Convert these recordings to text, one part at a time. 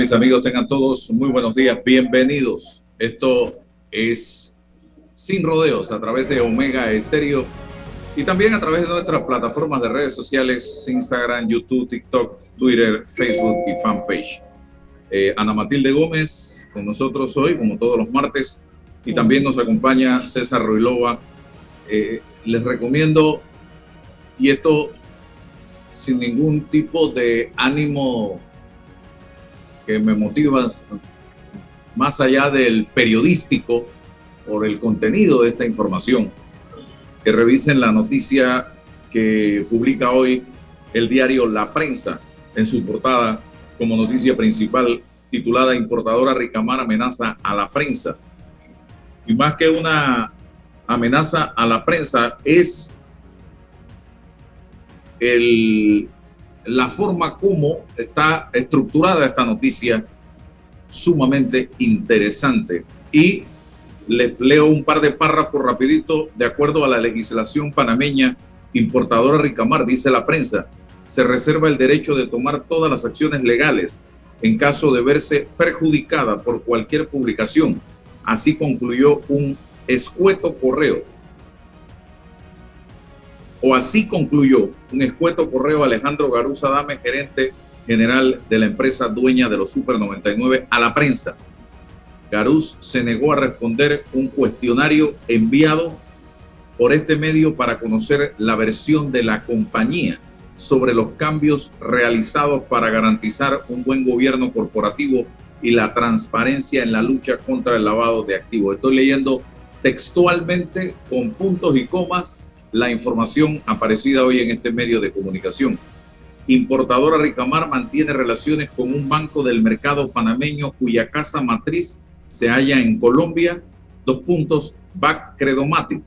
Mis amigos? Tengan todos muy buenos días, bienvenidos. Esto es Sin Rodeos a través de Omega Estéreo y también a través de nuestras plataformas de redes sociales, Instagram, YouTube, TikTok, Twitter, Facebook y fanpage. Eh, Ana Matilde Gómez con nosotros hoy, como todos los martes, y también nos acompaña César Ruilova. Eh, les recomiendo, y esto sin ningún tipo de ánimo que me motiva más allá del periodístico por el contenido de esta información, que revisen la noticia que publica hoy el diario La Prensa en su portada como noticia principal titulada Importadora Ricamar amenaza a la prensa. Y más que una amenaza a la prensa es el la forma como está estructurada esta noticia sumamente interesante. Y les leo un par de párrafos rapidito. De acuerdo a la legislación panameña, importadora Ricamar, dice la prensa, se reserva el derecho de tomar todas las acciones legales en caso de verse perjudicada por cualquier publicación. Así concluyó un escueto correo o así concluyó un escueto correo Alejandro Garuza Dame, gerente general de la empresa dueña de los Super 99, a la prensa. Garuz se negó a responder un cuestionario enviado por este medio para conocer la versión de la compañía sobre los cambios realizados para garantizar un buen gobierno corporativo y la transparencia en la lucha contra el lavado de activos. Estoy leyendo textualmente con puntos y comas la información aparecida hoy en este medio de comunicación. Importadora Ricamar mantiene relaciones con un banco del mercado panameño cuya casa matriz se halla en Colombia. Dos puntos, BAC Credomatic,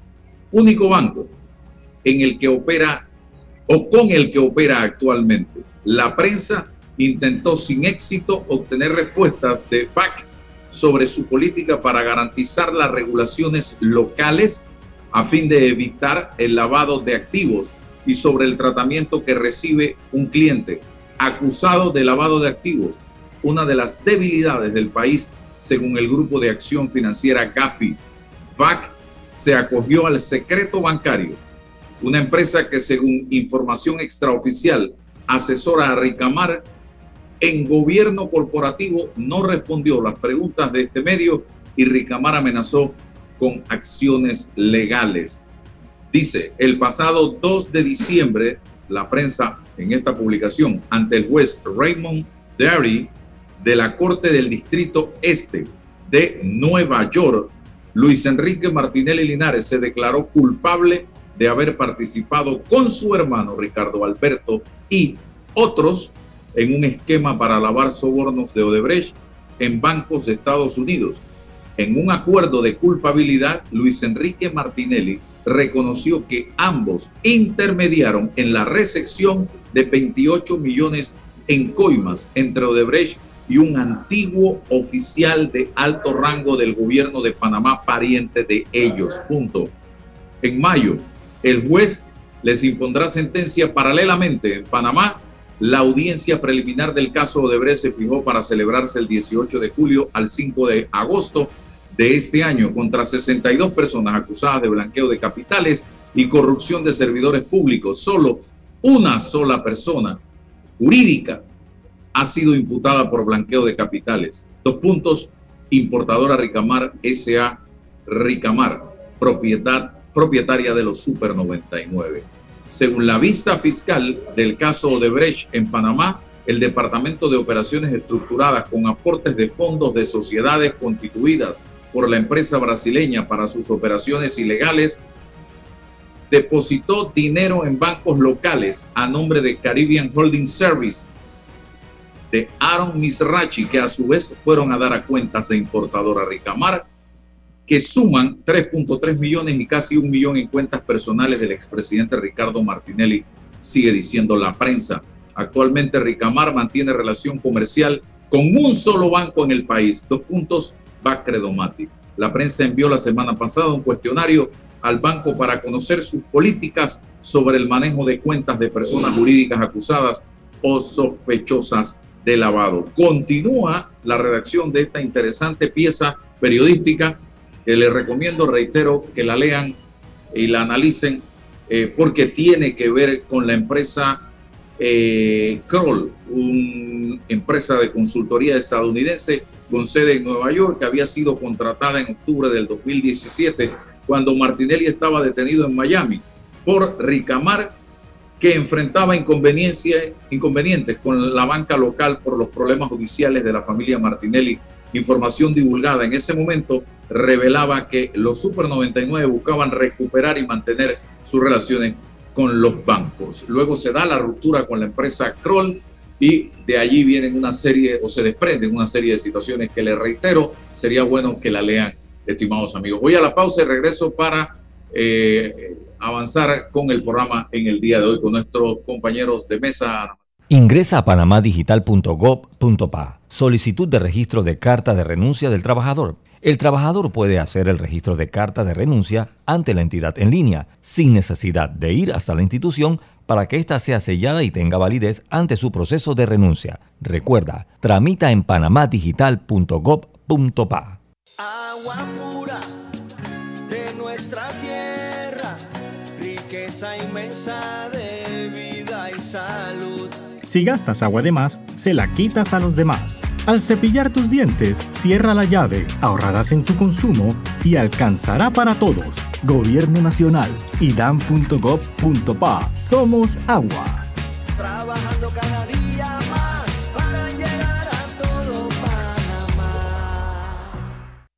único banco en el que opera o con el que opera actualmente. La prensa intentó sin éxito obtener respuestas de BAC sobre su política para garantizar las regulaciones locales a fin de evitar el lavado de activos y sobre el tratamiento que recibe un cliente acusado de lavado de activos, una de las debilidades del país según el grupo de acción financiera GAFI. VAC se acogió al secreto bancario, una empresa que según información extraoficial asesora a Ricamar en gobierno corporativo no respondió las preguntas de este medio y Ricamar amenazó con acciones legales. Dice, el pasado 2 de diciembre, la prensa en esta publicación ante el juez Raymond Derry de la Corte del Distrito Este de Nueva York, Luis Enrique Martinelli Linares se declaró culpable de haber participado con su hermano Ricardo Alberto y otros en un esquema para lavar sobornos de Odebrecht en bancos de Estados Unidos en un acuerdo de culpabilidad, Luis Enrique Martinelli reconoció que ambos intermediaron en la recepción de 28 millones en coimas entre Odebrecht y un antiguo oficial de alto rango del gobierno de Panamá, pariente de ellos. Punto. En mayo, el juez les impondrá sentencia paralelamente en Panamá. La audiencia preliminar del caso Odebrecht se fijó para celebrarse el 18 de julio al 5 de agosto de este año contra 62 personas acusadas de blanqueo de capitales y corrupción de servidores públicos. Solo una sola persona jurídica ha sido imputada por blanqueo de capitales. Dos puntos, importadora Ricamar SA Ricamar, propiedad, propietaria de los Super 99. Según la vista fiscal del caso Odebrecht en Panamá, el Departamento de Operaciones Estructuradas con aportes de fondos de sociedades constituidas por la empresa brasileña para sus operaciones ilegales depositó dinero en bancos locales a nombre de Caribbean Holding Service de Aaron Misrachi, que a su vez fueron a dar a cuentas de importadora Ricamar, que suman 3.3 millones y casi un millón en cuentas personales del expresidente Ricardo Martinelli, sigue diciendo la prensa. Actualmente Ricamar mantiene relación comercial con un solo banco en el país, dos puntos, Bacredomati. La prensa envió la semana pasada un cuestionario al banco para conocer sus políticas sobre el manejo de cuentas de personas jurídicas acusadas o sospechosas de lavado. Continúa la redacción de esta interesante pieza periodística que les recomiendo, reitero, que la lean y la analicen eh, porque tiene que ver con la empresa eh, Kroll, una empresa de consultoría estadounidense con sede en Nueva York que había sido contratada en octubre del 2017 cuando Martinelli estaba detenido en Miami por Ricamar, que enfrentaba inconvenientes con la banca local por los problemas judiciales de la familia Martinelli. Información divulgada en ese momento revelaba que los Super 99 buscaban recuperar y mantener sus relaciones con los bancos. Luego se da la ruptura con la empresa Kroll y de allí vienen una serie o se desprenden una serie de situaciones que les reitero, sería bueno que la lean estimados amigos. Voy a la pausa y regreso para eh, avanzar con el programa en el día de hoy con nuestros compañeros de mesa. Ingresa a panamadigital.gov.pa. Solicitud de registro de carta de renuncia del trabajador. El trabajador puede hacer el registro de carta de renuncia ante la entidad en línea, sin necesidad de ir hasta la institución para que ésta sea sellada y tenga validez ante su proceso de renuncia. Recuerda, tramita en panamadigital.gov.pa agua pura de nuestra tierra, riqueza inmensa de vida y salud. Si gastas agua de más, se la quitas a los demás. Al cepillar tus dientes, cierra la llave, ahorrarás en tu consumo y alcanzará para todos. Gobierno Nacional, idam.gov.pa. Somos agua. Trabajando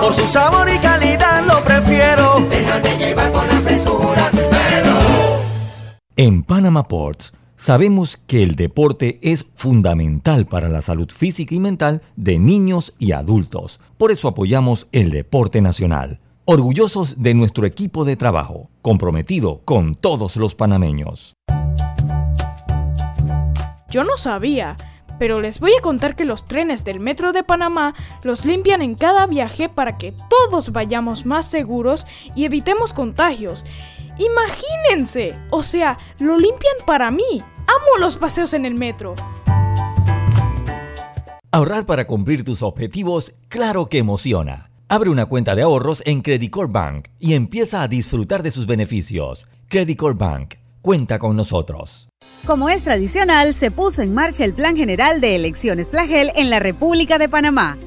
Por su sabor y calidad lo prefiero. Déjate llevar por la frescura en Panama Ports sabemos que el deporte es fundamental para la salud física y mental de niños y adultos. Por eso apoyamos el deporte nacional. Orgullosos de nuestro equipo de trabajo, comprometido con todos los panameños. Yo no sabía pero les voy a contar que los trenes del Metro de Panamá los limpian en cada viaje para que todos vayamos más seguros y evitemos contagios. Imagínense, o sea, lo limpian para mí. Amo los paseos en el metro. Ahorrar para cumplir tus objetivos, claro que emociona. Abre una cuenta de ahorros en Credit Bank y empieza a disfrutar de sus beneficios. Credit Bank, cuenta con nosotros. Como es tradicional, se puso en marcha el Plan General de Elecciones Plagel en la República de Panamá.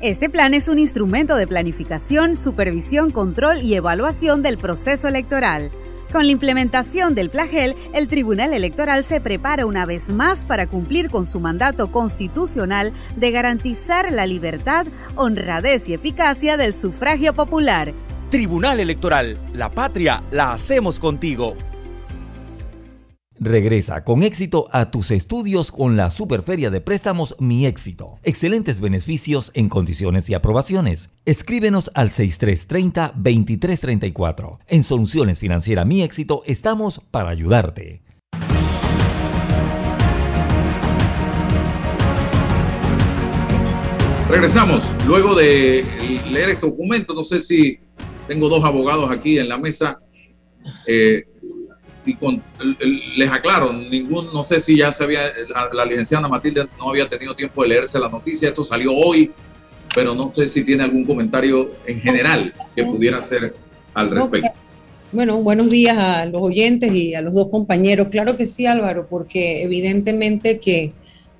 Este plan es un instrumento de planificación, supervisión, control y evaluación del proceso electoral con la implementación del plagel, el Tribunal Electoral se prepara una vez más para cumplir con su mandato constitucional de garantizar la libertad, honradez y eficacia del sufragio popular. Tribunal Electoral, la patria la hacemos contigo. Regresa con éxito a tus estudios con la Superferia de Préstamos Mi Éxito. Excelentes beneficios en condiciones y aprobaciones. Escríbenos al 6330-2334. En Soluciones Financieras Mi Éxito estamos para ayudarte. Regresamos. Luego de leer este documento, no sé si tengo dos abogados aquí en la mesa. Eh, y con, les aclaro, ningún, no sé si ya se había, la, licenciada Matilde no había tenido tiempo de leerse la noticia, esto salió hoy, pero no sé si tiene algún comentario en general que pudiera hacer al respecto. Bueno, buenos días a los oyentes y a los dos compañeros. Claro que sí, Álvaro, porque evidentemente que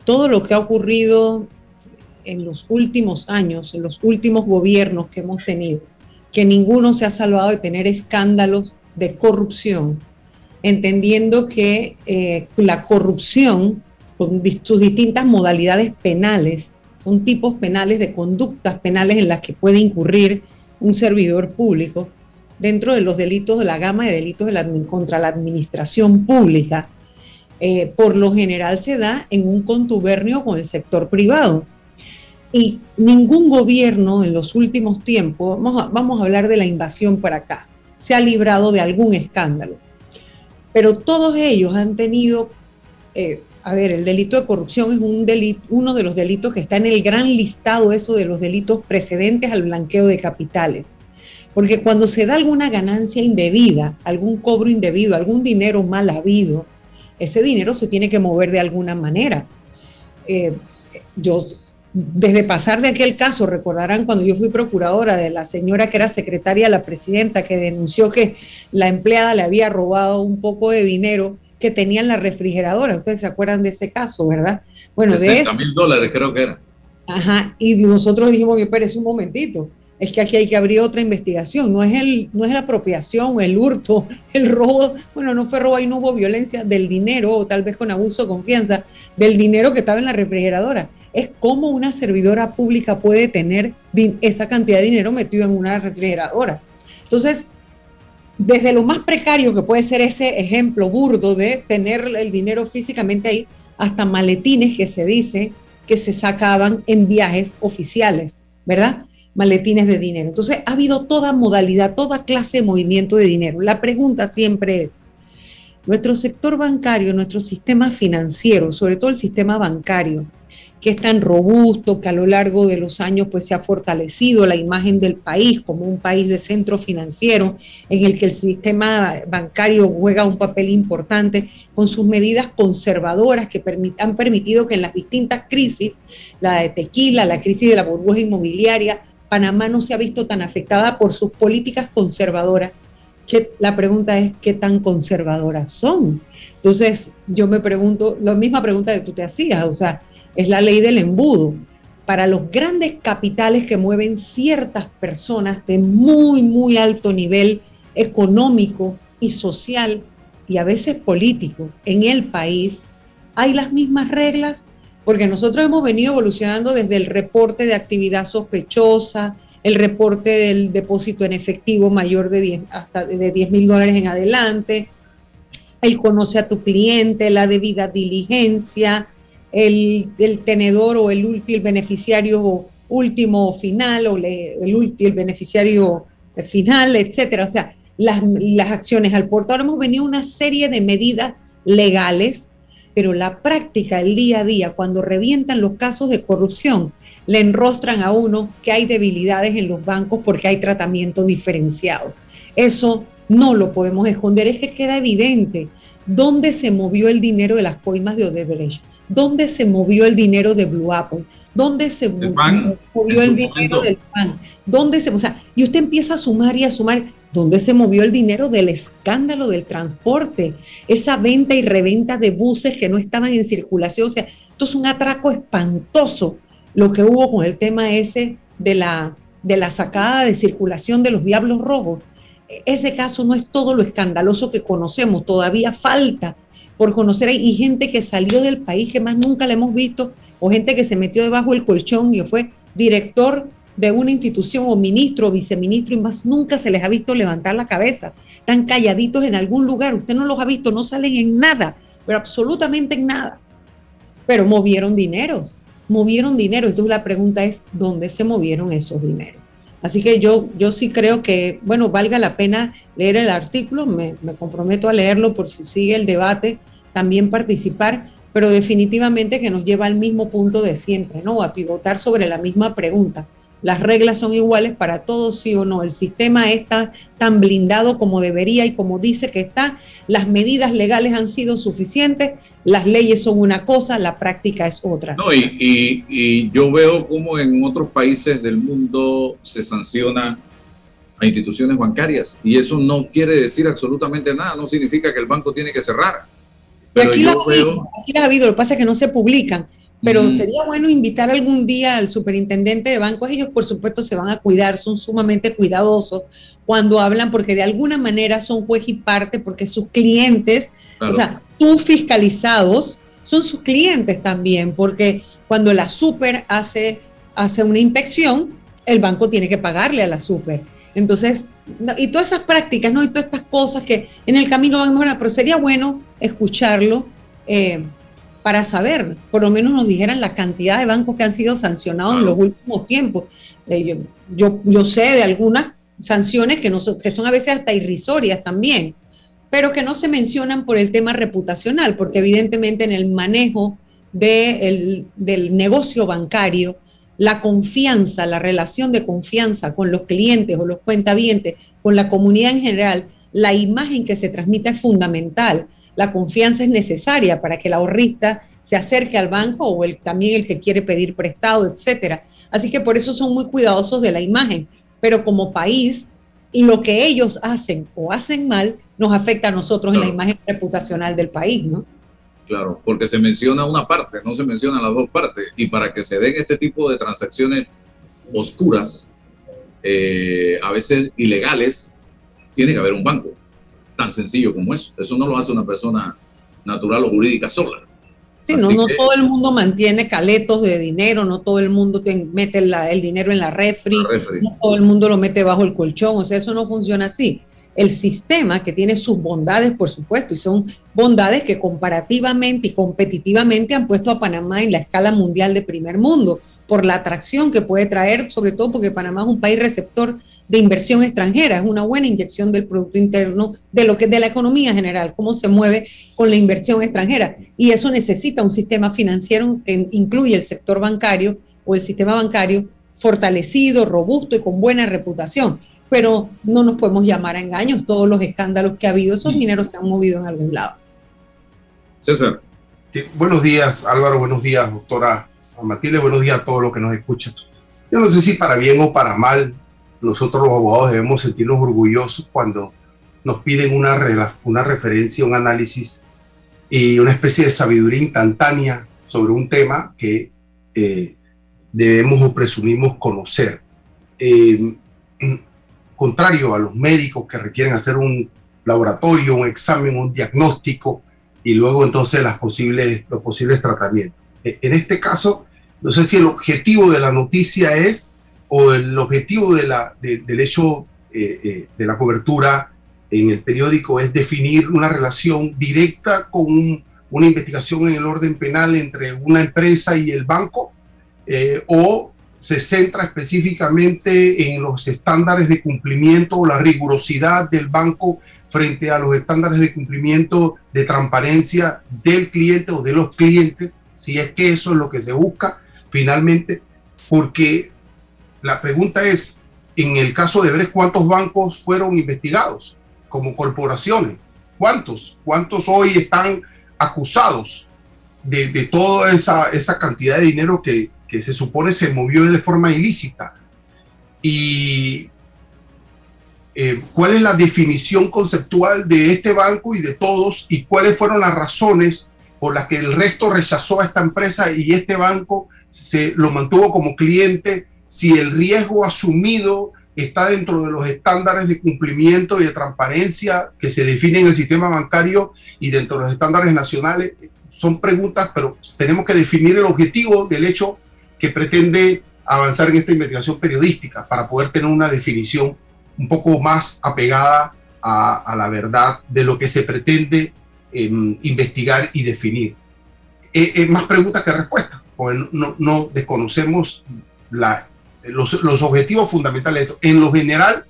todo lo que ha ocurrido en los últimos años, en los últimos gobiernos que hemos tenido, que ninguno se ha salvado de tener escándalos de corrupción, entendiendo que eh, la corrupción, con sus distintas modalidades penales, son tipos penales de conductas penales en las que puede incurrir un servidor público dentro de los delitos de la gama de delitos contra la administración pública, eh, por lo general se da en un contubernio con el sector privado. Y ningún gobierno en los últimos tiempos, vamos vamos a hablar de la invasión para acá, se ha librado de algún escándalo pero todos ellos han tenido, eh, a ver, el delito de corrupción es un delito, uno de los delitos que está en el gran listado, eso de los delitos precedentes al blanqueo de capitales. Porque cuando se da alguna ganancia indebida, algún cobro indebido, algún dinero mal habido, ese dinero se tiene que mover de alguna manera. Eh, yo desde pasar de aquel caso, recordarán cuando yo fui procuradora de la señora que era secretaria de la presidenta, que denunció que la empleada le había robado un poco de dinero que tenía en la refrigeradora. Ustedes se acuerdan de ese caso, ¿verdad? Bueno, de eso. mil dólares creo que era. Ajá, y nosotros dijimos, espérese un momentito, es que aquí hay que abrir otra investigación, no es, el, no es la apropiación, el hurto, el robo, bueno, no fue robo, ahí no hubo violencia del dinero o tal vez con abuso de confianza, del dinero que estaba en la refrigeradora. Es cómo una servidora pública puede tener esa cantidad de dinero metido en una refrigeradora. Entonces, desde lo más precario que puede ser ese ejemplo burdo de tener el dinero físicamente ahí, hasta maletines que se dice que se sacaban en viajes oficiales, ¿verdad? Maletines de dinero. Entonces, ha habido toda modalidad, toda clase de movimiento de dinero. La pregunta siempre es, nuestro sector bancario, nuestro sistema financiero, sobre todo el sistema bancario, que es tan robusto, que a lo largo de los años pues se ha fortalecido la imagen del país como un país de centro financiero en el que el sistema bancario juega un papel importante con sus medidas conservadoras que han permitido que en las distintas crisis, la de tequila, la crisis de la burbuja inmobiliaria, Panamá no se ha visto tan afectada por sus políticas conservadoras, que la pregunta es, ¿qué tan conservadoras son? Entonces, yo me pregunto, la misma pregunta que tú te hacías, o sea, es la ley del embudo. Para los grandes capitales que mueven ciertas personas de muy, muy alto nivel económico y social y a veces político en el país, ¿hay las mismas reglas? Porque nosotros hemos venido evolucionando desde el reporte de actividad sospechosa, el reporte del depósito en efectivo mayor de 10, hasta de 10 mil dólares en adelante, el conoce a tu cliente, la debida diligencia, el, tenedor o el, el beneficiario último final o el, el beneficiario final, etcétera. O sea, las, las acciones al portador hemos venido una serie de medidas legales pero la práctica, el día a día, cuando revientan los casos de corrupción, le enrostran a uno que hay debilidades en los bancos porque hay tratamiento diferenciado. Eso no lo podemos esconder, es que queda evidente dónde se movió el dinero de las coimas de Odebrecht, dónde se movió el dinero de Blue Apple, dónde se movió el dinero del PAN, dónde se, o sea, y usted empieza a sumar y a sumar, ¿dónde se movió el dinero del escándalo del transporte? Esa venta y reventa de buses que no estaban en circulación, o sea, esto es un atraco espantoso lo que hubo con el tema ese de la, de la sacada de circulación de los diablos rojos. Ese caso no es todo lo escandaloso que conocemos, todavía falta por conocer. Hay gente que salió del país que más nunca la hemos visto, o gente que se metió debajo del colchón y fue director de una institución o ministro o viceministro y más nunca se les ha visto levantar la cabeza. Están calladitos en algún lugar, usted no los ha visto, no salen en nada, pero absolutamente en nada. Pero movieron dineros movieron dinero. Entonces la pregunta es, ¿dónde se movieron esos dineros? Así que yo, yo sí creo que, bueno, valga la pena leer el artículo, me, me comprometo a leerlo por si sigue el debate, también participar, pero definitivamente que nos lleva al mismo punto de siempre, ¿no? A pivotar sobre la misma pregunta las reglas son iguales para todos, sí o no. El sistema está tan blindado como debería y como dice que está. Las medidas legales han sido suficientes, las leyes son una cosa, la práctica es otra. No, y, y yo veo como en otros países del mundo se sanciona a instituciones bancarias y eso no quiere decir absolutamente nada, no significa que el banco tiene que cerrar. Pero aquí, yo veo... aquí las ha habido, lo que pasa es que no se publican pero sería bueno invitar algún día al superintendente de bancos. Ellos, por supuesto, se van a cuidar, son sumamente cuidadosos cuando hablan, porque de alguna manera son juez y parte, porque sus clientes, o sea, sus fiscalizados son sus clientes también, porque cuando la super hace, hace una inspección, el banco tiene que pagarle a la super. Entonces, y todas esas prácticas, ¿no? Y todas estas cosas que en el camino van a mejorar, pero sería bueno escucharlo. Eh, para saber, por lo menos nos dijeran la cantidad de bancos que han sido sancionados en los últimos tiempos. Eh, yo, yo, sé de algunas sanciones que, no son, que son a veces hasta irrisorias también, pero que no se mencionan por el tema reputacional, porque evidentemente en el manejo del negocio bancario, la confianza, la relación de confianza con los clientes o los cuentavientes, con la comunidad en general, la imagen que se transmite es fundamental la confianza es necesaria para que el ahorrista se acerque al banco o el, también el que quiere pedir prestado, etcétera. Así que por eso son muy cuidadosos de la imagen. Pero como país, lo que ellos hacen o hacen mal nos afecta a nosotros en la imagen reputacional del país, ¿no? Claro, porque se menciona una parte, no se mencionan las dos partes. Y para que se den este tipo de transacciones oscuras, eh, a veces ilegales, tiene que haber un banco tan sencillo como eso. Eso no lo hace una persona natural o jurídica sola. Sí, no, no todo el mundo mantiene caletos de dinero, no todo el mundo mete el dinero en la refri, no todo el mundo lo mete bajo el colchón, o sea, eso no funciona así. El sistema que tiene sus bondades, por supuesto, y son bondades que comparativamente y competitivamente han puesto a Panamá en la escala mundial de primer mundo, por la atracción que puede traer, sobre todo porque Panamá es un país receptor de inversión extranjera, es una buena inyección del Producto Interno, de lo que de la economía general, cómo se mueve con la inversión extranjera. Y eso necesita un sistema financiero que incluye el sector bancario o el sistema bancario fortalecido, robusto y con buena reputación. Pero no nos podemos llamar a engaños, todos los escándalos que ha habido, esos dineros se han movido en algún lado. César. buenos días, Álvaro, buenos días, doctora Matilde, buenos días a todos los que nos escuchan. Yo no sé si para bien o para mal, nosotros los abogados debemos sentirnos orgullosos cuando nos piden una, una referencia, un análisis y una especie de sabiduría instantánea sobre un tema que eh, debemos o presumimos conocer. Eh, contrario a los médicos que requieren hacer un laboratorio, un examen, un diagnóstico y luego entonces las posibles, los posibles tratamientos. E, en este caso, no sé si el objetivo de la noticia es o el objetivo del hecho eh, eh, de la cobertura en el periódico es definir una relación directa con una investigación en el orden penal entre una empresa y el banco, eh, o se centra específicamente en los estándares de cumplimiento o la rigurosidad del banco frente a los estándares de cumplimiento de transparencia del cliente o de los clientes, si es que eso es lo que se busca finalmente, porque la pregunta es, en el caso de ver cuántos bancos fueron investigados como corporaciones, ¿cuántos? ¿Cuántos hoy están acusados de, toda esa, cantidad de dinero que, que se supone se movió de forma ilícita? Y eh, cuál es la definición conceptual de este banco y de todos y cuáles fueron las razones por las que el resto rechazó a esta empresa y este banco se lo mantuvo como cliente, si el riesgo asumido está dentro de los estándares de cumplimiento y de transparencia que se definen en el sistema bancario y dentro de los estándares nacionales. Son preguntas, pero tenemos que definir el objetivo del hecho que pretende avanzar en esta investigación periodística para poder tener una definición un poco más apegada a, la verdad de lo que se pretende eh, investigar y definir. Es eh, eh, más preguntas que respuestas, no desconocemos la, los, los, objetivos fundamentales de esto. En lo general,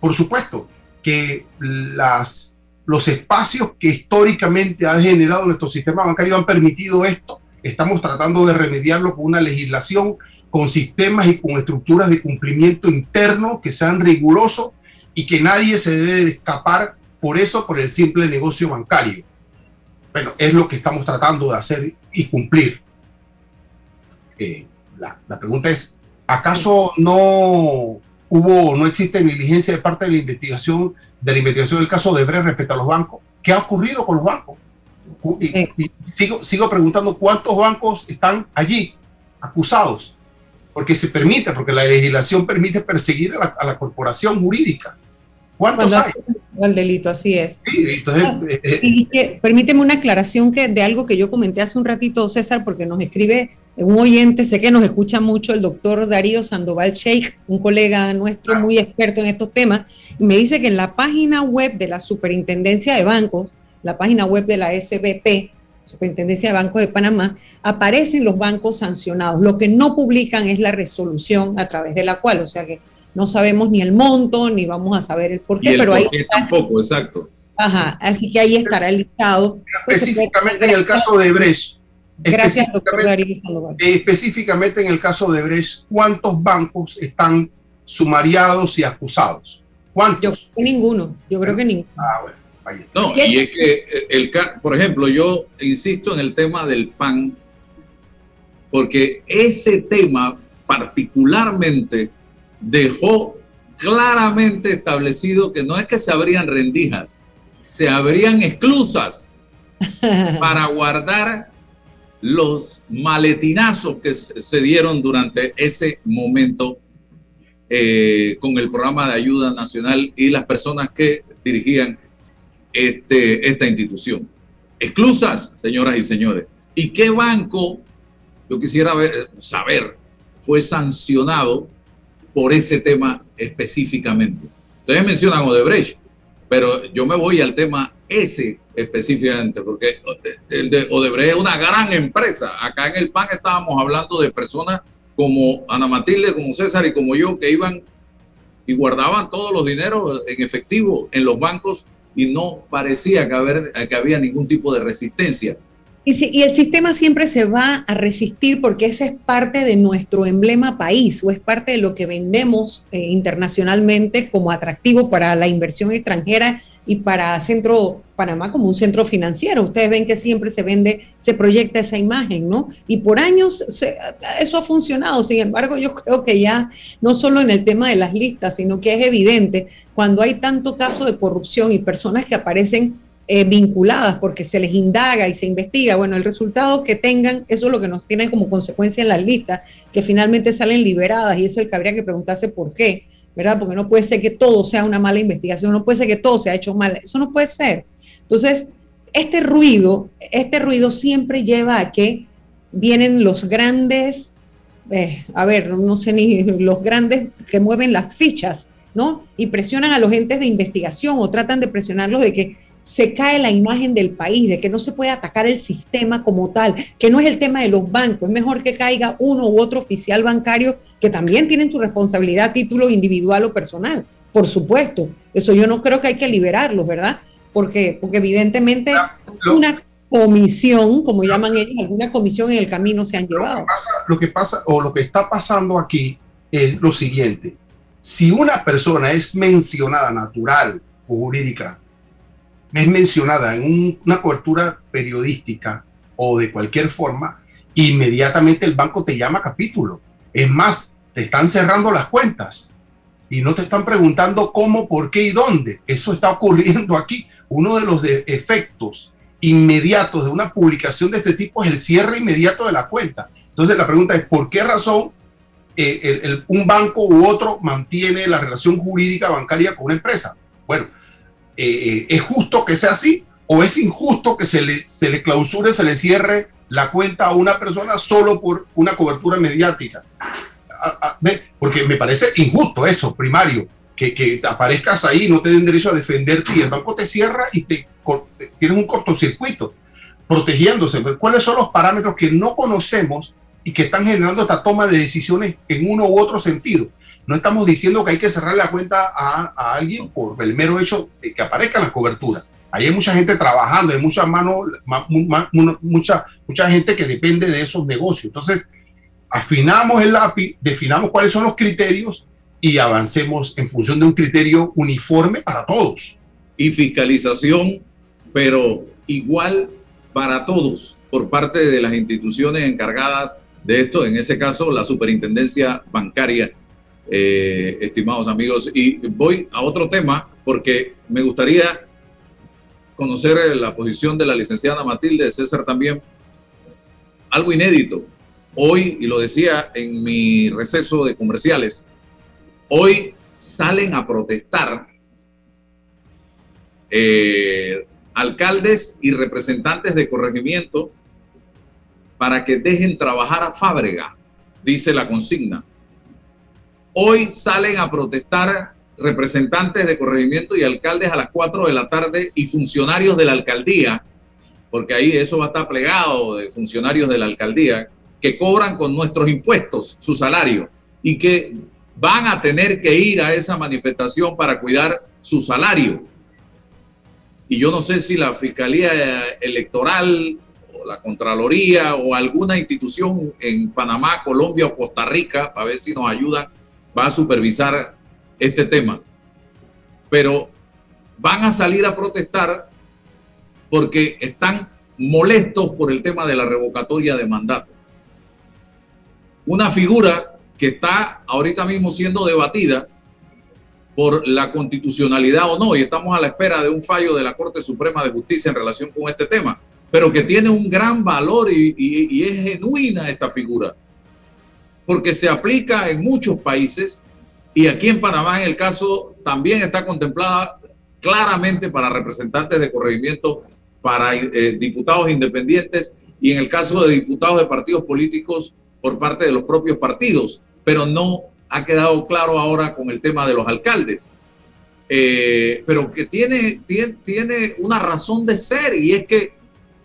por supuesto, que las, los espacios que históricamente ha generado nuestro sistema bancario han permitido esto. Estamos tratando de remediarlo con una legislación con sistemas y con estructuras de cumplimiento interno que sean rigurosos y que nadie se debe de escapar por eso, por el simple negocio bancario. Bueno, es lo que estamos tratando de hacer y cumplir. Eh, la, la, pregunta es, ¿acaso no hubo, no existe negligencia de parte de la investigación, de la investigación del caso de Bre respecto a los bancos? ¿Qué ha ocurrido con los bancos? Y, y sigo, sigo preguntando cuántos bancos están allí acusados porque se permite, porque la legislación permite perseguir a la, a la corporación jurídica. ¿Cuántos hay? El delito, así es. Sí, entonces, ah, eh, y que, permíteme una aclaración que, de algo que yo comenté hace un ratito, César, porque nos escribe un oyente, sé que nos escucha mucho el doctor Darío Sandoval Sheikh, un colega nuestro muy experto en estos temas, y me dice que en la página web de la Superintendencia de Bancos, la página web de la SBP, Superintendencia de Bancos de Panamá, aparecen los bancos sancionados. Lo que no publican es la resolución a través de la cual, o sea que no sabemos ni el monto, ni vamos a saber el porqué, el pero ahí está, tampoco, exacto. Ajá, así que ahí estará el listado. Específicamente en el caso de Brecht. Gracias, doctor específicamente, específicamente en el caso de Brecht, ¿cuántos bancos están sumariados y acusados? ¿Cuántos? Yo creo que ninguno, yo creo que ninguno. Ah, bueno. No, y es que, el, por ejemplo, yo insisto en el tema del PAN, porque ese tema particularmente dejó claramente establecido que no es que se abrían rendijas, se abrían esclusas para guardar los maletinazos que se dieron durante ese momento eh, con el programa de ayuda nacional y las personas que dirigían este, esta institución. Exclusas, señoras y señores. ¿Y qué banco, yo quisiera ver, saber, fue sancionado por ese tema específicamente? Ustedes mencionan Odebrecht, pero yo me voy al tema ese específicamente, porque el de Odebrecht es una gran empresa. Acá en el PAN estábamos hablando de personas como Ana Matilde, como César y como yo, que iban y guardaban todos los dineros en efectivo en los bancos y no parecía que, haber, que había ningún tipo de resistencia. Y, si, y, el sistema siempre se va a resistir porque ese es parte de nuestro emblema país o es parte de lo que vendemos eh, internacionalmente como atractivo para la inversión extranjera y para Centro Panamá como un centro financiero. Ustedes ven que siempre se vende, se proyecta esa imagen, ¿no? Y por años se, eso ha funcionado. Sin embargo, yo creo que ya no solo en el tema de las listas, sino que es evidente cuando hay tanto caso de corrupción y personas que aparecen eh, vinculadas porque se les indaga y se investiga, bueno, el resultado que tengan, eso es lo que nos tiene como consecuencia en las listas, que finalmente salen liberadas y eso es el que habría que preguntarse por qué ¿verdad? Porque no puede ser que todo sea una mala investigación, no puede ser que todo se ha hecho mal, eso no puede ser. Entonces, este ruido, este ruido siempre lleva a que vienen los grandes, eh, a ver, no sé ni los grandes que mueven las fichas, ¿no? Y presionan a los entes de investigación o tratan de presionarlos de que se cae la imagen del país, de que no se puede atacar el sistema como tal, que no es el tema de los bancos, es mejor que caiga uno u otro oficial bancario que también tienen su responsabilidad a título individual o personal, por supuesto. Eso yo no creo que hay que liberarlos, ¿verdad? Porque, porque evidentemente una comisión, como llaman ellos, alguna comisión en el camino se han llevado. lo que pasa o lo que está pasando aquí es lo siguiente. Si una persona es mencionada natural o jurídica, es mencionada en una cobertura periodística o de cualquier forma, inmediatamente el banco te llama capítulo. Es más, te están cerrando las cuentas y no te están preguntando cómo, por qué y dónde. Eso está ocurriendo aquí. Uno de los efectos inmediatos de una publicación de este tipo es el cierre inmediato de la cuenta. Entonces la pregunta es, ¿por qué razón eh, un banco u otro mantiene la relación jurídica bancaria con una empresa? Bueno, eh, ¿es justo que sea así o es injusto que se le, se le clausure, se le cierre la cuenta a una persona solo por una cobertura mediática? Porque me parece injusto eso, primario, que, que aparezcas ahí, no te den derecho a defenderte y el banco te cierra y te, tienes un cortocircuito protegiéndose. ¿Cuáles son los parámetros que no conocemos y que están generando esta toma de decisiones en uno u otro sentido? No estamos diciendo que hay que cerrar la cuenta a, alguien por el mero hecho de que aparezca la cobertura. Ahí hay mucha gente trabajando, hay muchas manos, mucha, mucha gente que depende de esos negocios. Entonces, afinamos el lápiz, definamos cuáles son los criterios y avancemos en función de un criterio uniforme para todos. Y fiscalización, pero igual para todos por parte de las instituciones encargadas de esto, en ese caso la superintendencia bancaria eh, estimados amigos. Y voy a otro tema porque me gustaría conocer la posición de la licenciada Matilde César también. Algo inédito. Hoy, y lo decía en mi receso de comerciales, hoy salen a protestar eh, alcaldes y representantes de corregimiento para que dejen trabajar a Fábrega, dice la consigna. Hoy salen a protestar representantes de corregimiento y alcaldes a las 4 de la tarde y funcionarios de la alcaldía, porque ahí eso va a estar plegado de funcionarios de la alcaldía que cobran con nuestros impuestos su salario y que van a tener que ir a esa manifestación para cuidar su salario. Y yo no sé si la Fiscalía Electoral o la Contraloría o alguna institución en Panamá, Colombia o Costa Rica, para ver si nos ayudan va a supervisar este tema. Pero van a salir a protestar porque están molestos por el tema de la revocatoria de mandato. Una figura que está ahorita mismo siendo debatida por la constitucionalidad o no, y estamos a la espera de un fallo de la Corte Suprema de Justicia en relación con este tema, pero que tiene un gran valor y, y es genuina esta figura porque se aplica en muchos países y aquí en Panamá en el caso también está contemplada claramente para representantes de corregimiento, para eh, diputados independientes y en el caso de diputados de partidos políticos por parte de los propios partidos, pero no ha quedado claro ahora con el tema de los alcaldes. Eh, pero que tiene, tiene, tiene una razón de ser y es que,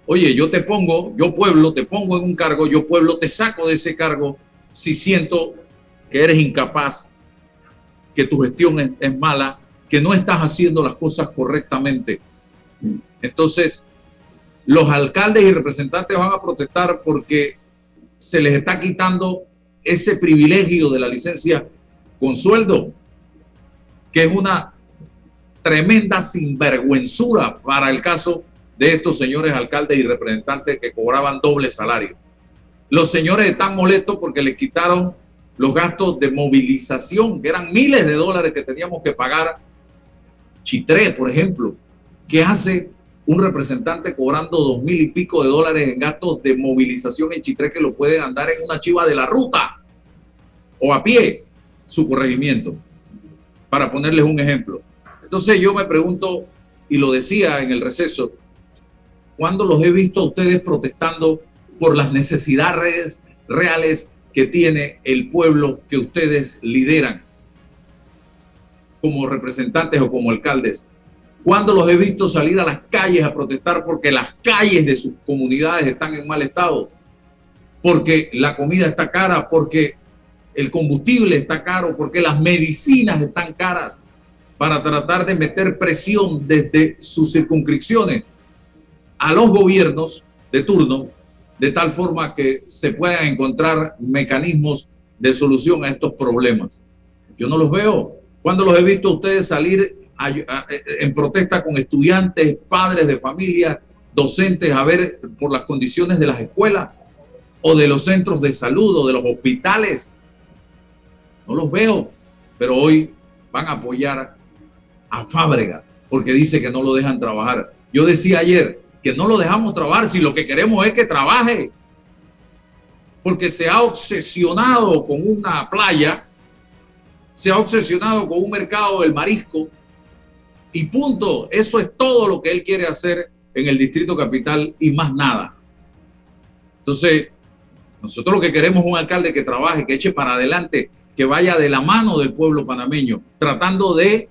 oye, yo te pongo, yo pueblo, te pongo en un cargo, yo pueblo, te saco de ese cargo si siento que eres incapaz, que tu gestión es, mala, que no estás haciendo las cosas correctamente. Entonces, los alcaldes y representantes van a protestar porque se les está quitando ese privilegio de la licencia con sueldo, que es una tremenda sinvergüenzura para el caso de estos señores alcaldes y representantes que cobraban doble salario. Los señores están molestos porque le quitaron los gastos de movilización, que eran miles de dólares que teníamos que pagar. Chitré, por ejemplo, ¿qué hace un representante cobrando dos mil y pico de dólares en gastos de movilización en Chitré que lo puede andar en una chiva de la ruta o a pie su corregimiento? Para ponerles un ejemplo. Entonces yo me pregunto, y lo decía en el receso, ¿cuándo los he visto a ustedes protestando por las necesidades reales que tiene el pueblo que ustedes lideran como representantes o como alcaldes. Cuando los he visto salir a las calles a protestar porque las calles de sus comunidades están en mal estado, porque la comida está cara, porque el combustible está caro, porque las medicinas están caras, para tratar de meter presión desde sus circunscripciones a los gobiernos de turno, de tal forma que se puedan encontrar mecanismos de solución a estos problemas. Yo no los veo. Cuando los he visto ustedes salir en protesta con estudiantes, padres de familia, docentes, a ver por las condiciones de las escuelas o de los centros de salud o de los hospitales? No los veo, pero hoy van a apoyar a Fábrega porque dice que no lo dejan trabajar. Yo decía ayer que no lo dejamos trabajar si lo que queremos es que trabaje, porque se ha obsesionado con una playa, se ha obsesionado con un mercado del marisco y punto. Eso es todo lo que él quiere hacer en el Distrito Capital y más nada. Entonces, nosotros lo que queremos es un alcalde que trabaje, que eche para adelante, que vaya de la mano del pueblo panameño, tratando de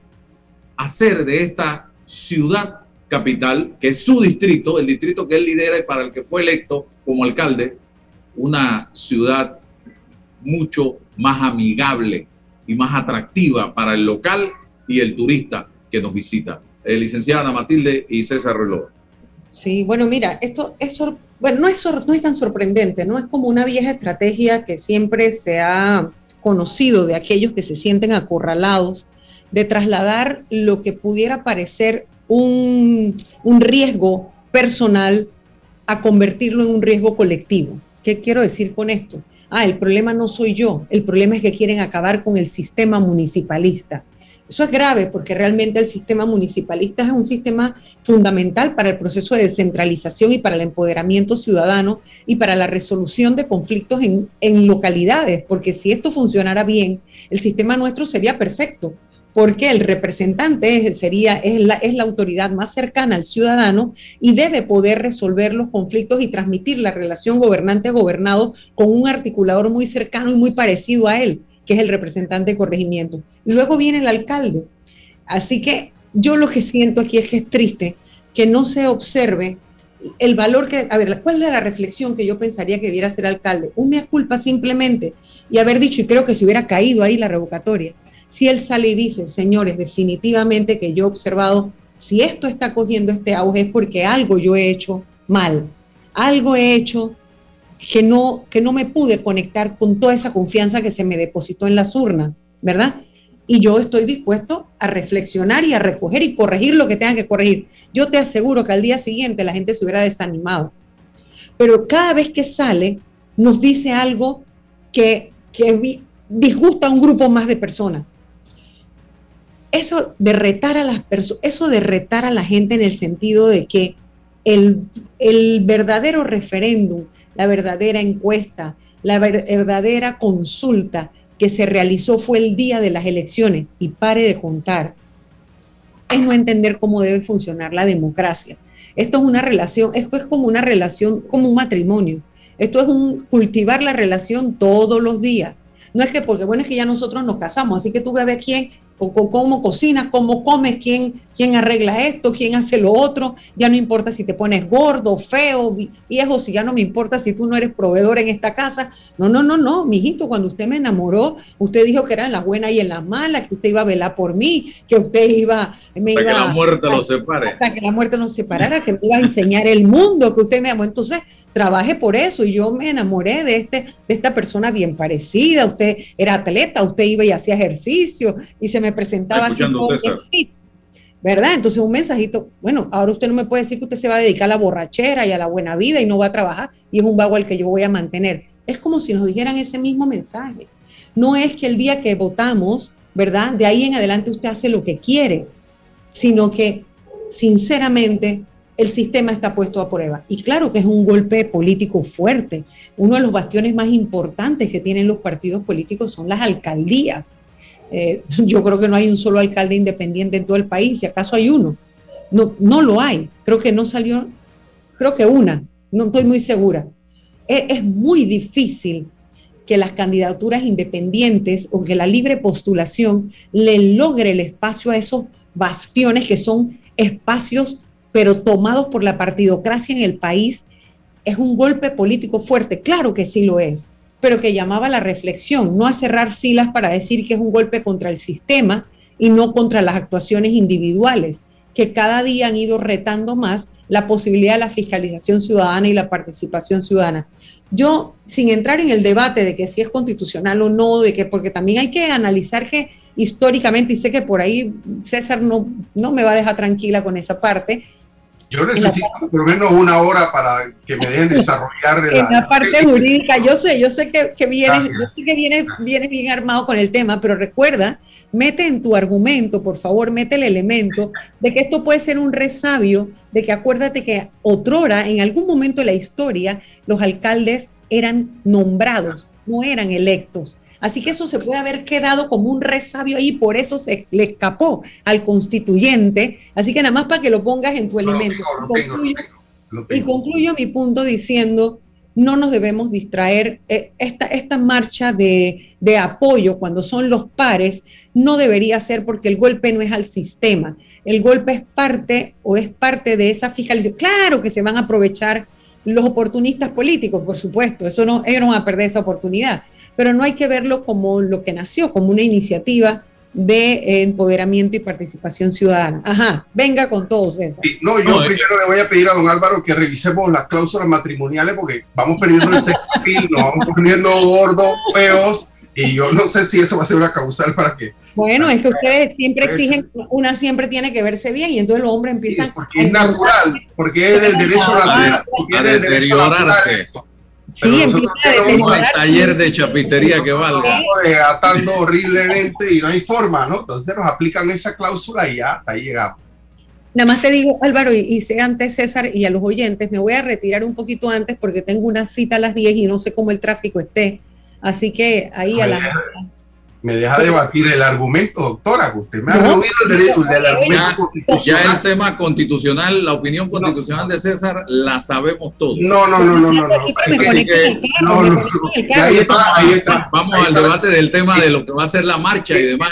hacer de esta ciudad capital, que es su distrito, el distrito que él lidera y para el que fue electo como alcalde, una ciudad mucho más amigable y más atractiva para el local y el turista que nos visita. Eh, licenciada Ana Matilde y César Reloj. Sí, bueno, mira, esto es, bueno, no es, no es tan sorprendente, no es como una vieja estrategia que siempre se ha conocido de aquellos que se sienten acorralados, de trasladar lo que pudiera parecer un, riesgo personal a convertirlo en un riesgo colectivo. ¿Qué quiero decir con esto? Ah, el problema no soy yo, el problema es que quieren acabar con el sistema municipalista. Eso es grave porque realmente el sistema municipalista es un sistema fundamental para el proceso de descentralización y para el empoderamiento ciudadano y para la resolución de conflictos en, localidades, porque si esto funcionara bien, el sistema nuestro sería perfecto, porque el representante sería, es la, es la autoridad más cercana al ciudadano y debe poder resolver los conflictos y transmitir la relación gobernante-gobernado con un articulador muy cercano y muy parecido a él que es el representante de corregimiento. Luego viene el alcalde. Así que yo lo que siento aquí es que es triste que no se observe el valor que, a ver, ¿cuál es la reflexión que yo pensaría que debiera ser alcalde? Un mea culpa simplemente y haber dicho, y creo que si hubiera caído ahí la revocatoria, si él sale y dice, señores, definitivamente que yo he observado, si esto está cogiendo este auge es porque algo yo he hecho mal, algo he hecho que no, que no me pude conectar con toda esa confianza que se me depositó en las urnas, ¿verdad? Y yo estoy dispuesto a reflexionar y a recoger y corregir lo que tenga que corregir. Yo te aseguro que al día siguiente la gente se hubiera desanimado. Pero cada vez que sale, nos dice algo que, que disgusta a un grupo más de personas. Eso de retar a las eso a la gente en el sentido de que el, el verdadero referéndum la verdadera encuesta, la verdadera consulta que se realizó fue el día de las elecciones y pare de contar, es no entender cómo debe funcionar la democracia. Esto es una relación, esto es como una relación, como un matrimonio. Esto es un cultivar la relación todos los días. No es que porque bueno es que ya nosotros nos casamos, así que tú ves a quién cómo cocinas, cómo comes, quién, quién arregla esto, quién hace lo otro. Ya no importa si te pones gordo, feo, viejo, si ya no me importa si tú no eres proveedor en esta casa. No, no, no, no, mijito, cuando usted me enamoró, usted dijo que era en las buenas y en las malas, que usted iba a velar por mí, que usted iba... Me hasta que la muerte nos separe. Hasta que la muerte nos separara, que me iba a enseñar el mundo, que usted me amó. Entonces, trabajé por eso y yo me enamoré de, este, de esta persona bien parecida. Usted era atleta, usted iba y hacía ejercicio y se me presentaba así ¿verdad? Entonces un mensajito, bueno, ahora usted no me puede decir que usted se va a dedicar a la borrachera y a la buena vida y no va a trabajar y es un vago al que yo voy a mantener. Es como si nos dijeran ese mismo mensaje. No es que el día que votamos, ¿verdad? De ahí en adelante usted hace lo que quiere, sino que sinceramente el sistema está puesto a prueba. Y claro que es un golpe político fuerte. Uno de los bastiones más importantes que tienen los partidos políticos son las alcaldías. Eh, yo creo que no hay un solo alcalde independiente en todo el país, si acaso hay uno. No, no lo hay. Creo que no salió, creo que una, no estoy muy segura. Es, es muy difícil que las candidaturas independientes o que la libre postulación le logre el espacio a esos bastiones que son espacios pero tomados por la partidocracia en el país, es un golpe político fuerte. Claro que sí lo es, pero que llamaba a la reflexión, no a cerrar filas para decir que es un golpe contra el sistema y no contra las actuaciones individuales que cada día han ido retando más la posibilidad de la fiscalización ciudadana y la participación ciudadana. Yo, sin entrar en el debate de que si es constitucional o no, de que porque también hay que analizar que históricamente, y sé que por ahí César no, no me va a dejar tranquila con esa parte, yo necesito por lo menos una hora para que me dejen desarrollar en la, parte jurídica. Yo sé, yo sé que, que vienes, yo sé que vienes, vienes bien armado con el tema, pero recuerda, mete en tu argumento, por favor, mete el elemento de que esto puede ser un resabio, de que acuérdate que otrora, en algún momento de la historia, los alcaldes eran nombrados, no eran electos. Así que eso se puede haber quedado como un resabio ahí, por eso se le escapó al constituyente. Así que nada más para que lo pongas en tu elemento. y, concluyo, mi punto diciendo, no nos debemos distraer. Eh, esta, esta marcha de, de, apoyo cuando son los pares no debería ser porque el golpe no es al sistema. El golpe es parte o es parte de esa fiscalización. Claro que se van a aprovechar los oportunistas políticos, por supuesto. Eso no, ellos no van a perder esa oportunidad pero no hay que verlo como lo que nació, como una iniciativa de empoderamiento y participación ciudadana. Ajá, venga con todos eso. no, yo primero le voy a pedir a don Álvaro que revisemos las cláusulas matrimoniales porque vamos perdiendo el sexo nos vamos poniendo gordos, feos, y yo no sé si eso va a ser una causal para que... Bueno, es que ustedes siempre exigen, una siempre tiene que verse bien y entonces los hombres empiezan... porque es natural, porque es del derecho natural, porque es del derecho natural. Sí, empieza el taller de chapitería que valga. Atando horriblemente y no hay forma, ¿no? Entonces nos aplican esa cláusula y ya, ahí llegamos. Nada más te digo, Álvaro, y, y sé antes César y a los oyentes, me voy a retirar un poquito antes porque tengo una cita a las 10 y no sé cómo el tráfico esté. Así que ahí a, las me deja debatir el argumento, doctora, usted me ha no, el derecho del argumento constitucional. Ya el tema constitucional, la opinión constitucional de César, la sabemos todos. No, no, no, no, no. ahí está, ahí está. Vamos al debate del tema de lo que va a ser la marcha y demás,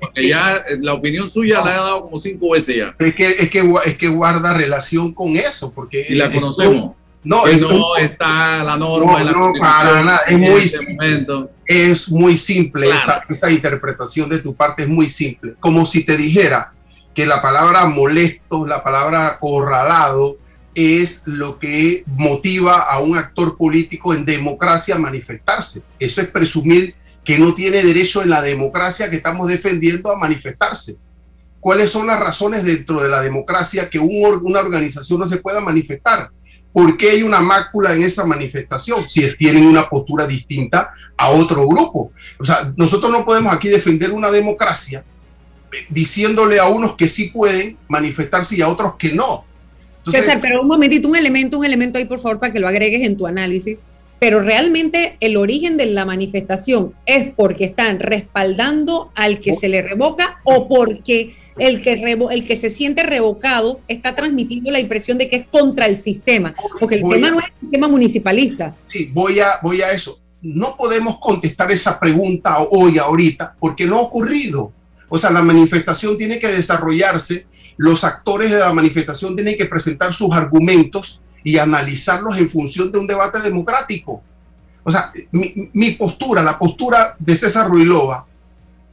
porque ya la opinión suya la ha dado como cinco veces ya. Es que, es que, es que guarda relación con eso, porque... Y la conocemos. No, no está la norma. No, no para nada. Es muy, este simple, es muy simple. Esa, esa, interpretación de tu parte es muy simple. Como si te dijera que la palabra molesto, la palabra acorralado, es lo que motiva a un actor político en democracia a manifestarse. Eso es presumir que no tiene derecho en la democracia que estamos defendiendo a manifestarse. ¿Cuáles son las razones dentro de la democracia que un, una organización no se pueda manifestar? ¿Por qué hay una mácula en esa manifestación si tienen una postura distinta a otro grupo? O sea, nosotros no podemos aquí defender una democracia diciéndole a unos que sí pueden manifestarse y a otros que no. César, pero un momentito, un elemento, un elemento ahí, por favor, para que lo agregues en tu análisis. Pero realmente el origen de la manifestación es porque están respaldando al que se le revoca o porque el que, el que se siente revocado está transmitiendo la impresión de que es contra el sistema, porque el tema no es el sistema municipalista. Sí, voy a, voy a eso. No podemos contestar esa pregunta hoy, ahorita, porque no ha ocurrido. O sea, la manifestación tiene que desarrollarse, los actores de la manifestación tienen que presentar sus argumentos y analizarlos en función de un debate democrático. O sea, mi, mi postura, la postura de César Ruilova,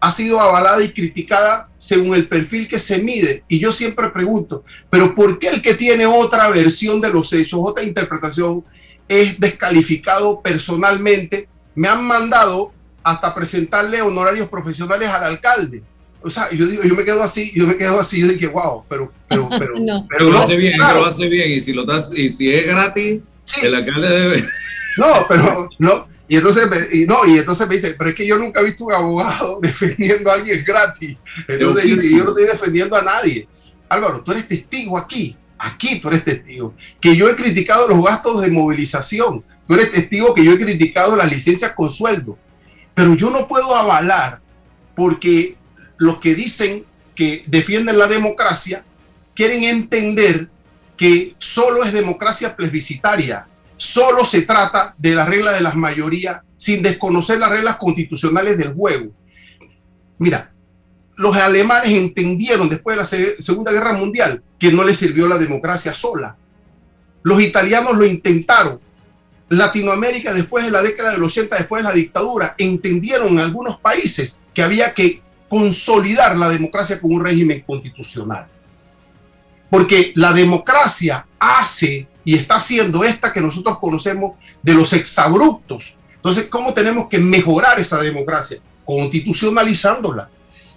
ha sido avalada y criticada según el perfil que se mide. Y yo siempre pregunto, pero ¿por qué el que tiene otra versión de los hechos, otra interpretación, es descalificado personalmente? Me han mandado hasta presentarle honorarios profesionales al alcalde. O sea, yo digo, yo me quedo así, yo me quedo así, yo dije, wow, pero, pero, pero, no. pero, lo hace bien, lo hace bien, y si lo das, y si es gratis, el alcalde debe. No, pero no, y entonces, me, y no, y entonces me dice, pero es que yo nunca he visto un abogado defendiendo a alguien gratis. Entonces yo, yo, no estoy defendiendo a nadie. Álvaro, tú eres testigo aquí, aquí tú eres testigo, que yo he criticado los gastos de movilización, tú eres testigo que yo he criticado las licencias con sueldo, pero yo no puedo avalar porque los que dicen que defienden la democracia quieren entender que solo es democracia plebiscitaria solo se trata de la regla de las mayorías sin desconocer las reglas constitucionales del juego. Mira, los alemanes entendieron después de la Segunda Guerra Mundial que no les sirvió la democracia sola. Los italianos lo intentaron. Latinoamérica después de la década del 80, después de la dictadura, entendieron en algunos países que había que consolidar la democracia con un régimen constitucional. Porque la democracia hace y está haciendo esta que nosotros conocemos de los exabruptos. Entonces, ¿cómo tenemos que mejorar esa democracia? Constitucionalizándola.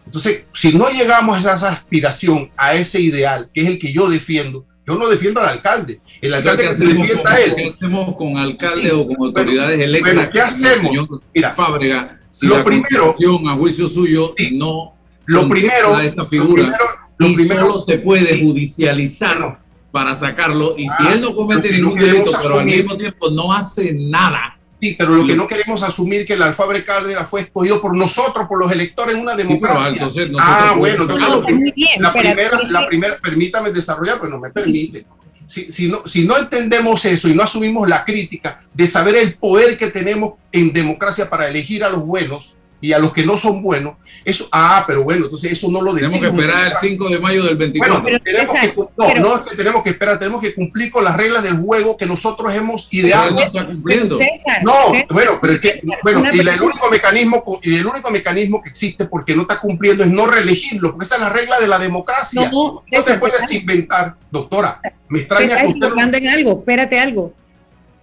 Entonces, si no llegamos a esa aspiración, a ese ideal, que es el que yo defiendo, yo no defiendo al alcalde. El alcalde que se defienda a él. ¿Qué hacemos con alcaldes o con autoridades electas? Bueno, ¿qué hacemos? Mira, Fábrega, si lo la primero, a juicio suyo no lo primero, esta figura lo primero, lo primero, solo se puede sí. judicializar para sacarlo y si Ah, él no comete ningún no delito, pero al mismo tiempo no hace nada. Sí, pero lo que no queremos asumir que el alfabre Cárdenas fue escogido por nosotros, por los electores en una democracia. entonces nosotros ah, bueno, entonces lo bien, la, primera, permítame desarrollar, pues no me permite. Si, si, no, si no entendemos eso y no asumimos la crítica de saber el poder que tenemos en democracia para elegir a los buenos y a los que no son buenos, eso, ah, pero bueno, entonces eso no lo decimos. Tenemos que esperar el 5 de mayo del 24. Bueno, tenemos que, no, pero- no es que tenemos que esperar, tenemos que cumplir con las reglas del juego que nosotros hemos ideado. Pero no. Pero César, No, César, bueno, pero es que, bueno, y el único mecanismo, y el único mecanismo que existe porque no está cumpliendo es no reelegirlo, porque esa es la regla de la democracia. No, No, puede te estás- inventar, doctora. Me extraña que usted lo- en algo, espérate algo.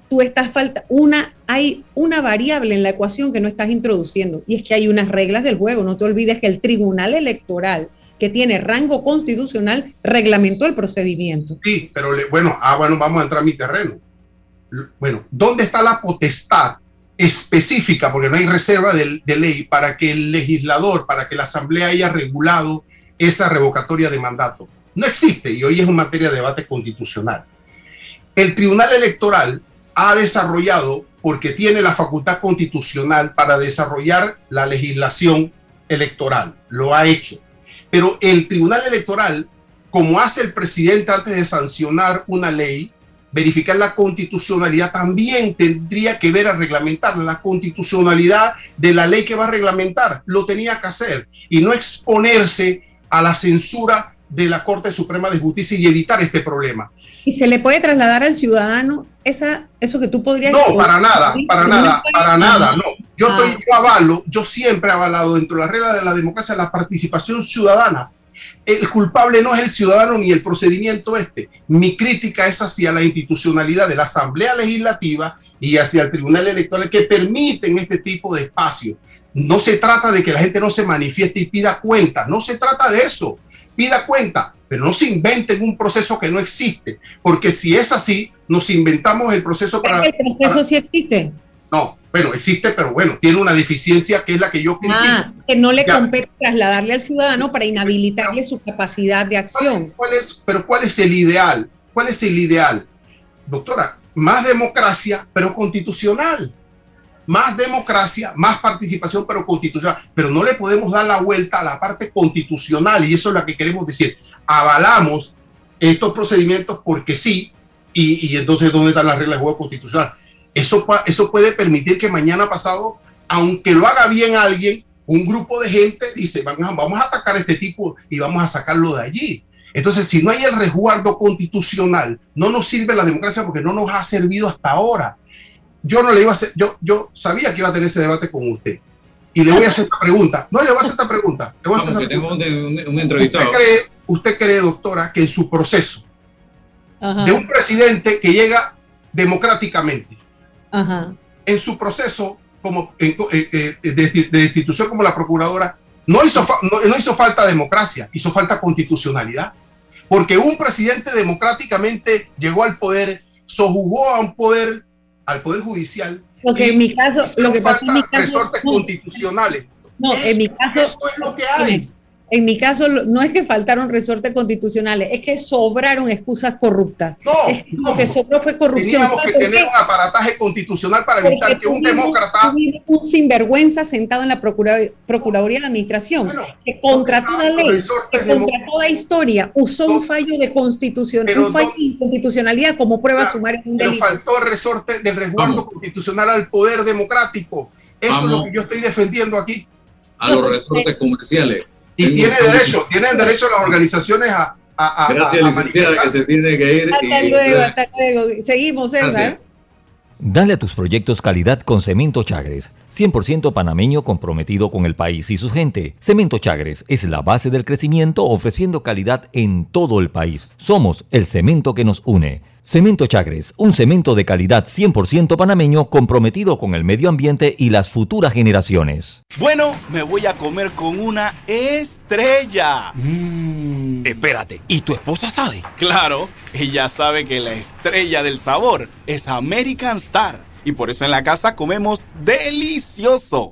Tú estás falta una, hay una variable en la ecuación que no estás introduciendo y es que hay unas reglas del juego. No te olvides que el Tribunal Electoral, que tiene rango constitucional, reglamentó el procedimiento. Sí, pero le- bueno, ah, bueno, vamos a entrar a mi terreno. Bueno, ¿dónde está la potestad específica, porque no hay reserva de, de ley, para que el legislador, para que la Asamblea haya regulado esa revocatoria de mandato? No existe y hoy es una materia de debate constitucional. El Tribunal Electoral ha desarrollado, porque tiene la facultad constitucional para desarrollar la legislación electoral, lo ha hecho. Pero el Tribunal Electoral como hace el presidente antes de sancionar una ley, verificar la constitucionalidad, también tendría que ver a reglamentar la constitucionalidad de la ley que va a reglamentar. Lo tenía que hacer y no exponerse a la censura de la Corte Suprema de Justicia y evitar este problema. Y se le puede trasladar al ciudadano esa, eso que tú podrías... No, para nada, para nada, para nada, no. Yo, Ah. estoy, yo avalo, yo siempre he avalado dentro de las reglas de la democracia la participación ciudadana. El culpable no es el ciudadano ni el procedimiento este. Mi crítica es hacia la institucionalidad de la Asamblea Legislativa y hacia el Tribunal Electoral que permiten este tipo de espacios. No se trata de que la gente no se manifieste y pida cuenta, no se trata de eso. Pida cuenta, pero no se inventen un proceso que no existe, porque si es así, nos inventamos el proceso para... el proceso para- sí existe. no, bueno, existe, pero bueno, tiene una deficiencia que es la que yo critico. Ah, que no le Ya. compete trasladarle al ciudadano para inhabilitarle su capacidad de acción. ¿Cuál es, pero ¿cuál es el ideal? ¿Cuál es el ideal? Doctora, más democracia, pero constitucional. Más democracia, más participación, pero constitucional. Pero no le podemos dar la vuelta a la parte constitucional y eso es lo que queremos decir. Avalamos estos procedimientos porque sí, y, entonces ¿dónde están las reglas de juego constitucional? Eso, eso puede permitir que mañana pasado, aunque lo haga bien alguien, un grupo de gente dice, vamos a atacar a este tipo y vamos a sacarlo de allí. Entonces, si no hay el resguardo constitucional, no nos sirve la democracia porque no nos ha servido hasta ahora. Yo no le iba a hacer, yo, yo sabía que iba a tener ese debate con usted. Y le voy a hacer esta pregunta. No, le voy a hacer esta pregunta. Le voy a hacer Vamos, esta pregunta. un, un- un entrevistado. ¿Usted cree, usted cree, doctora, que en su proceso Ajá, de un presidente que llega democráticamente, ajá. en su proceso como en- eh, eh, de, de institución como la procuradora, no hizo, fa- no, no hizo falta democracia, hizo falta constitucionalidad. Porque un presidente democráticamente llegó al poder, sojugó a un poder, al poder judicial. Lo que en mi caso, lo que pasó en mi caso, resortes no, constitucionales. no, en mi caso, Eso es lo que hay. En mi caso no es que faltaron resortes constitucionales, es que sobraron excusas corruptas. No, Es que no. Lo que sobró fue corrupción. Teníamos ¿Sabe que tener qué? un aparataje constitucional para evitar Porque que un tuvimos- demócrata tuvimos un sinvergüenza sentado en la Procura- Procuraduría de Administración que contra toda ley, que contra toda historia usó un fallo de constitución, Pero un fallo no- de inconstitucionalidad como prueba sumaria de un pero faltó el resorte del resguardo constitucional al poder democrático. Eso es lo que yo estoy defendiendo aquí. a los resortes comerciales. Y tiene derecho, tienen derecho las organizaciones a... a- a- Gracias, a- a licenciada, que se tiene que ir. Hasta y- luego, hasta luego. Seguimos, César. Dale a tus proyectos calidad con Cemento Chagres, 100% panameño comprometido con el país y su gente. Cemento Chagres es la base del crecimiento ofreciendo calidad en todo el país. Somos el cemento que nos une. Cemento Chagres, un cemento de calidad 100% panameño comprometido con el medio ambiente y las futuras generaciones. Bueno, me voy a comer con una estrella. Mm. Espérate, ¿y tu esposa sabe? Claro, ella sabe que la estrella del sabor es American Star. Y por eso en la casa comemos delicioso.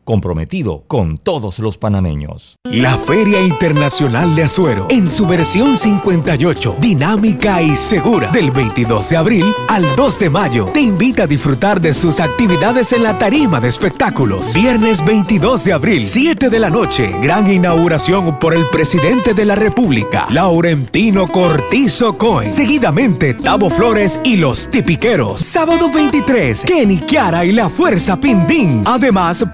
comprometido con todos los panameños. La Feria Internacional de Azuero, en su versión 58, dinámica y segura, del 22 de abril al 2 de mayo, te invita a disfrutar de sus actividades en la tarima de espectáculos. Viernes 22 de abril, 7 de la noche, gran inauguración por el presidente de la República, Laurentino Cortizo Cohen. Seguidamente, Tavo Flores y los Tipiqueros. Sábado 23, Kenny Kiara y la Fuerza Pindín. Además,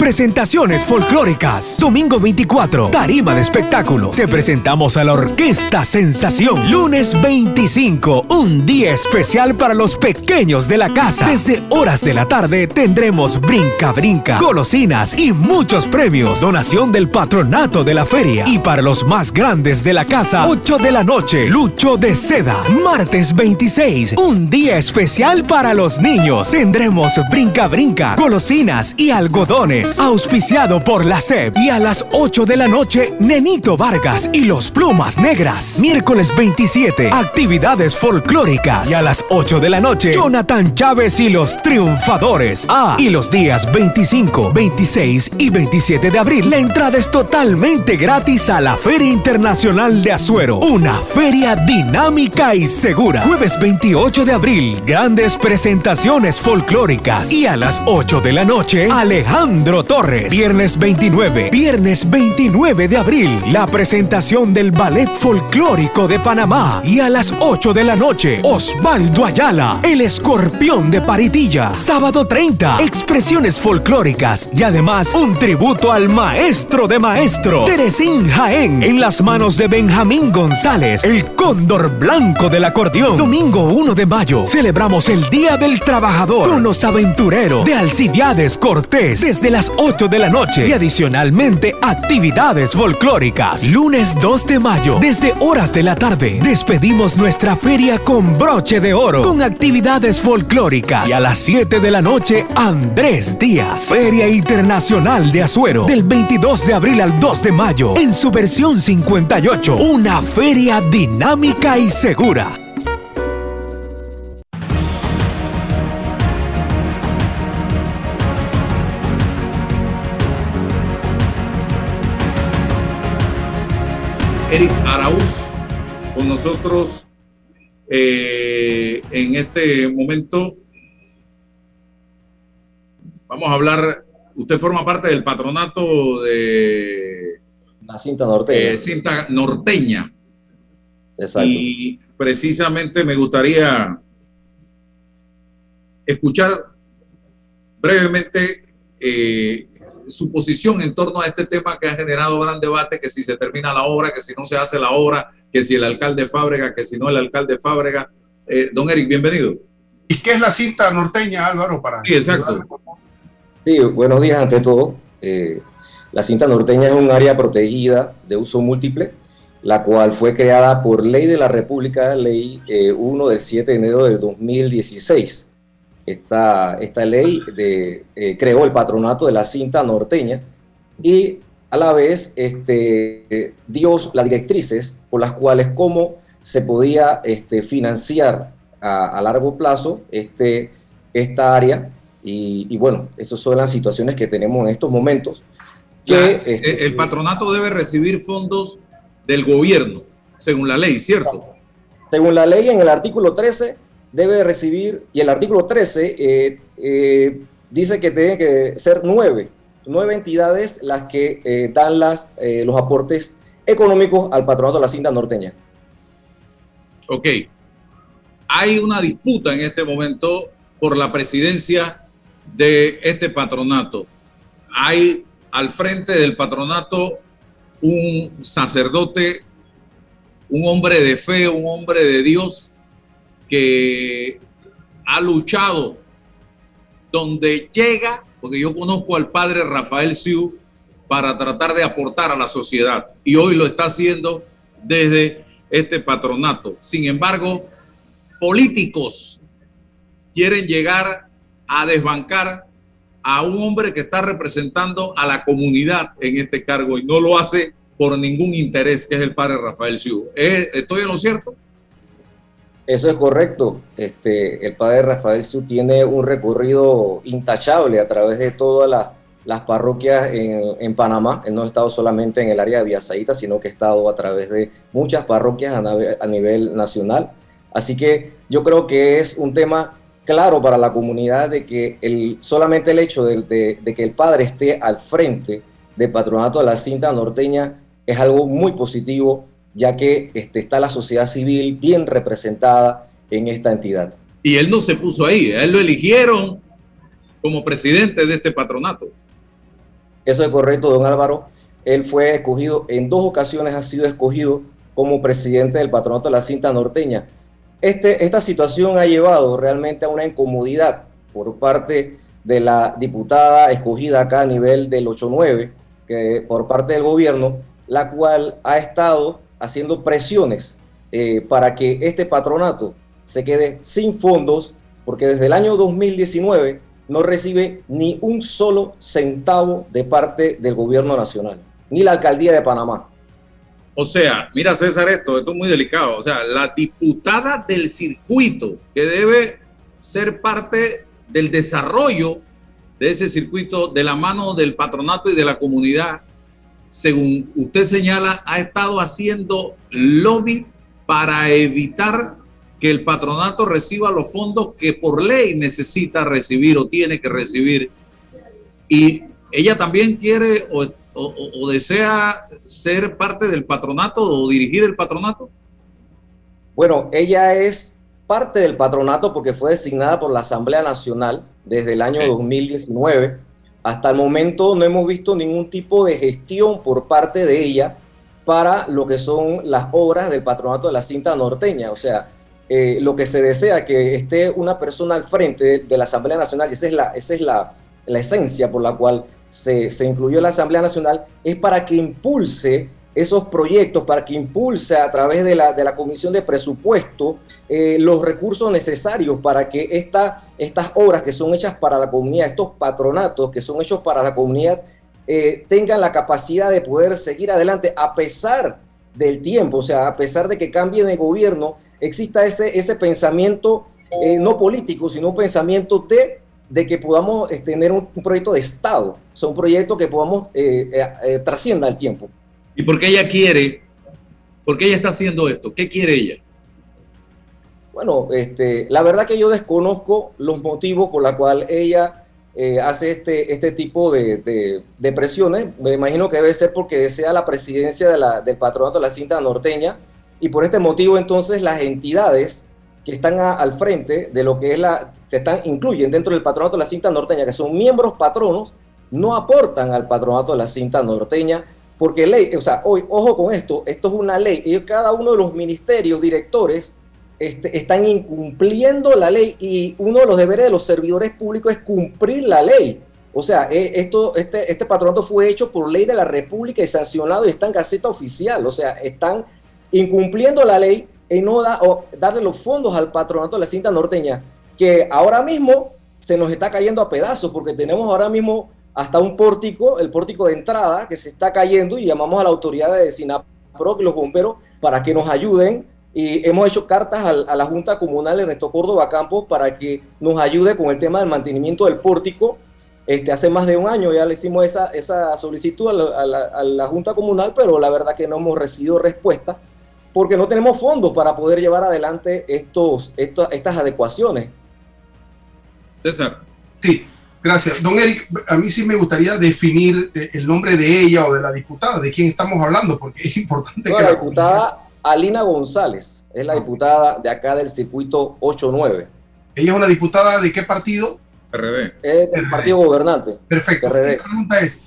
presentaciones folclóricas. Domingo 24, tarima de espectáculos. Te presentamos a la Orquesta Sensación. Lunes 25, un día especial para los pequeños de la casa. Desde horas de la tarde tendremos brinca brinca, golosinas y muchos premios. Donación del patronato de la feria. Y para los más grandes de la casa, 8 de la noche, Lucho de Seda. Martes 26, un día especial para los niños. Tendremos brinca brinca golosinas y algodones. Auspiciado por la SEP. Y a las 8 de la noche, Nenito Vargas y los Plumas Negras. Miércoles 27, actividades folclóricas. Y a las 8 de la noche, Jonathan Chávez y los Triunfadores. Ah, y los días 25, 26 y 27 de abril, la entrada es totalmente gratis a la Feria Internacional de Azuero. Una feria dinámica y segura. Jueves 28 de abril, grandes presentaciones folclóricas. Y a las 8 de la noche, Alejandro Torres. Viernes 29, viernes 29 de abril, la presentación del Ballet Folclórico de Panamá. Y a las 8 de la noche, Osvaldo Ayala, el escorpión de Paritilla. Sábado 30, expresiones folclóricas y además un tributo al maestro de maestros, Teresín Jaén, en las manos de Benjamín González, el cóndor blanco del acordeón. Domingo 1 de mayo, celebramos el Día del Trabajador con los aventureros de Alcibiades Cortés desde las 8 de la noche y adicionalmente actividades folclóricas. Lunes 2 de mayo, desde horas de la tarde, despedimos nuestra feria con broche de oro, con actividades folclóricas. Y a las 7 de la noche, Andrés Díaz, Feria Internacional de Azuero, del 22 de abril al 2 de mayo, en su versión 58, una feria dinámica y segura. Eric Araúz con nosotros eh, en este momento. Vamos a hablar, usted forma parte del patronato de la cinta norteña. eh, cinta norteña. Exacto. Y precisamente me gustaría escuchar brevemente eh, su posición en torno a este tema que ha generado gran debate, que si se termina la obra, que si no se hace la obra, que si el alcalde Fábrega, que si no el alcalde Fábrega. Eh, don Eric, bienvenido. ¿Y qué es la cinta norteña, Álvaro? Para Sí, exacto. Sí, buenos días ante todo. Eh, la cinta norteña es un área protegida de uso múltiple, la cual fue creada por ley de la República, ley eh, 1 del 7 de enero del 2016. Esta, esta ley de, eh, creó el patronato de la cinta norteña y a la vez este, dio las directrices por las cuales cómo se podía este, financiar a, largo plazo este, esta área. Y, bueno, esas son las situaciones que tenemos en estos momentos. Que, este, el patronato debe recibir fondos del gobierno, según la ley, ¿cierto? Según la ley, en el artículo 13 debe recibir, y el artículo 13 eh, eh, dice que tiene que ser nueve, nueve entidades las que eh, dan los aportes económicos al patronato de la cinta norteña. Ok. Hay una disputa en este momento por la presidencia de este patronato. Hay al frente del patronato un sacerdote, un hombre de fe, un hombre de Dios que ha luchado donde llega, porque yo conozco al padre Rafael Siu para tratar de aportar a la sociedad y hoy lo está haciendo desde este patronato. Sin embargo, políticos quieren llegar a desbancar a un hombre que está representando a la comunidad en este cargo y no lo hace por ningún interés, que es el padre Rafael Siu. ¿Estoy en lo cierto? Eso es correcto. Este, el padre Rafael Siu tiene un recorrido intachable a través de todas las, parroquias en, Panamá. Él no ha estado solamente en el área de Villasaita, sino que ha estado a través de muchas parroquias a, nivel nacional. Así que yo creo que es un tema claro para la comunidad de que el, solamente el hecho de, que el padre esté al frente del patronato de la cinta norteña es algo muy positivo, ya que este, está la sociedad civil bien representada en esta entidad. Y él no se puso ahí, él lo eligieron como presidente de este patronato. Eso es correcto, don Álvaro. Él fue escogido, en dos ocasiones ha sido escogido como presidente del patronato de la cinta norteña este, esta situación ha llevado realmente a una incomodidad por parte de la diputada escogida acá a nivel del 8-9, que, por parte del gobierno, la cual ha estado haciendo presiones eh, para que este patronato se quede sin fondos, porque desde el año 2019 no recibe ni un solo centavo de parte del gobierno nacional, ni la alcaldía de Panamá. O sea, mira César esto, esto es muy delicado. O sea, la diputada del circuito que debe ser parte del desarrollo de ese circuito de la mano del patronato y de la comunidad, según usted señala, ha estado haciendo lobby para evitar que el patronato reciba los fondos que por ley necesita recibir o tiene que recibir. Y ella también quiere o o, desea ser parte del patronato o dirigir el patronato? Bueno, ella es parte del patronato porque fue designada por la Asamblea Nacional desde el año 2019. Hasta el momento no hemos visto ningún tipo de gestión por parte de ella para lo que son las obras del patronato de la cinta norteña. O sea, eh, lo que se desea que esté una persona al frente de, la Asamblea Nacional, esa es la, esa es la, la esencia por la cual se, se incluyó la Asamblea Nacional, es para que impulse esos proyectos, para que impulse a través de la, de la Comisión de Presupuesto eh, los recursos necesarios para que esta, estas obras que son hechas para la comunidad, estos patronatos que son hechos para la comunidad, eh, tengan la capacidad de poder seguir adelante a pesar del tiempo, o sea, a pesar de que cambie de gobierno, exista ese, ese pensamiento eh, no político, sino un pensamiento de de que podamos tener un, proyecto de Estado, o sea, un proyecto que podamos trascienda el tiempo. ¿Y por qué ella quiere? ¿Por qué ella está haciendo esto? ¿Qué quiere ella? Bueno, este, la verdad que yo desconozco los motivos por los cuales ella hace este, este tipo de, presiones. Me imagino que debe ser porque desea la presidencia de la, del patronato de la cinta norteña y por este motivo entonces las entidades que están al frente de lo que es la, se están, incluyen dentro del patronato de la cinta norteña, que son miembros patronos, no aportan al patronato de la cinta norteña, porque ley, o sea, hoy, ojo con esto, esto es una ley, y cada uno de los ministerios, directores, este, están incumpliendo la ley y uno de los deberes de los servidores públicos es cumplir la ley. O sea, eh, esto, este, este patronato fue hecho por ley de la República y sancionado y está en Gaceta Oficial. O sea, están incumpliendo la ley y no da, darle los fondos al patronato de la cinta norteña, que ahora mismo se nos está cayendo a pedazos porque tenemos ahora mismo hasta un pórtico, el pórtico de entrada, que se está cayendo y llamamos a la autoridad de SINAPRO y los bomberos para que nos ayuden. Y hemos hecho cartas a, a la Junta Comunal Ernesto Córdoba Campos para que nos ayude con el tema del mantenimiento del pórtico. Este, hace más de un año ya le hicimos esa, esa solicitud a la, a, la, a la Junta Comunal, pero la verdad que no hemos recibido respuesta porque no tenemos fondos para poder llevar adelante estos, estos, estas adecuaciones. César. Sí, gracias. Don Eric, a mí sí me gustaría definir eh, el nombre de ella o de la diputada, de quién estamos hablando, porque es importante No, que la la diputada Alina González es la diputada de acá del circuito 89. ¿Ella es una diputada de qué partido? PRD. Es del partido gobernante. Perfecto. PRD. La pregunta es,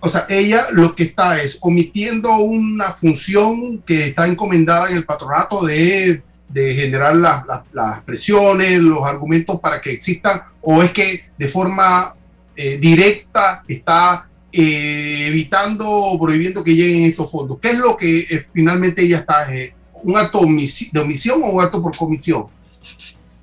o sea, ella lo que está es omitiendo una función que está encomendada en el patronato de, de generar las, las- presiones, los argumentos para que existan, o es que de forma eh, directa está eh, evitando o prohibiendo que lleguen estos fondos. ¿Qué es lo que eh, finalmente ella está? eh, ¿Un acto de omisión o un acto por comisión?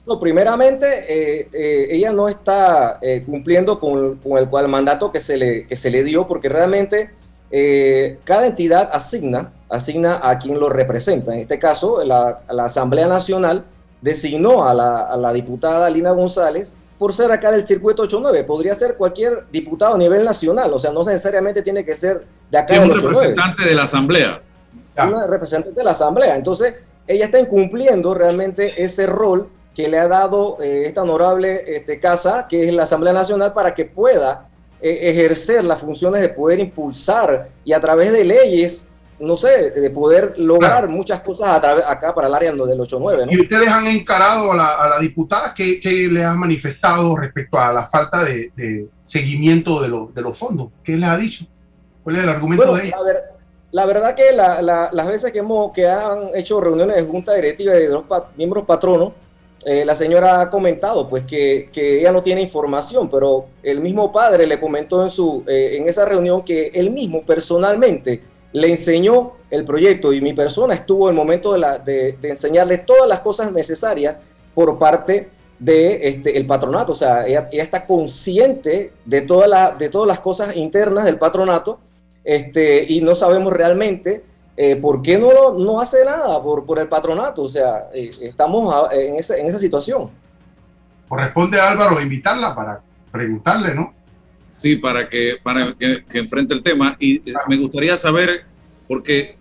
No, primeramente, eh, ella no está cumpliendo con, con el, con el mandato que se, le, que se le dio, porque realmente eh, cada entidad asigna, asigna a quien lo representa. En este caso, la, la Asamblea Nacional designó a la, a la diputada Lina González por ser acá del circuito 89. Podría ser cualquier diputado a nivel nacional, o sea, no necesariamente tiene que ser de acá Sí, del un 89 representante de la Asamblea. una representante de la Asamblea. Entonces, ella está incumpliendo realmente ese rol que le ha dado eh, esta honorable este, casa, que es la Asamblea Nacional, para que pueda ejercer las funciones de poder impulsar y a través de leyes, no sé, de poder lograr muchas cosas a través acá para el área del 89, ¿no? Y ustedes han encarado a la, a la diputada que, que le ha manifestado respecto a la falta de, de seguimiento de, lo- de los fondos. ¿Qué les ha dicho? ¿Cuál es el argumento Bueno, de ella? la, ver- la verdad que la- la- las veces que, hemos, que han hecho reuniones de junta directiva de los pa- miembros patronos, eh, la señora ha comentado pues que, que ella no tiene información, pero el mismo padre le comentó en, su, eh, en esa reunión que él mismo personalmente le enseñó el proyecto y mi persona estuvo en el momento de, la- de- de enseñarle todas las cosas necesarias por parte de este, el patronato. O sea, ella, ella está consciente de, toda la- de todas las cosas internas del patronato este, y no sabemos realmente eh, por qué no, lo- no hace nada por, por el patronato. O sea, eh, estamos a- en, esa, en esa situación. Corresponde a Álvaro invitarla para preguntarle, ¿no? Sí, para que, para que, que enfrente el tema. Y eh, me gustaría saber, porque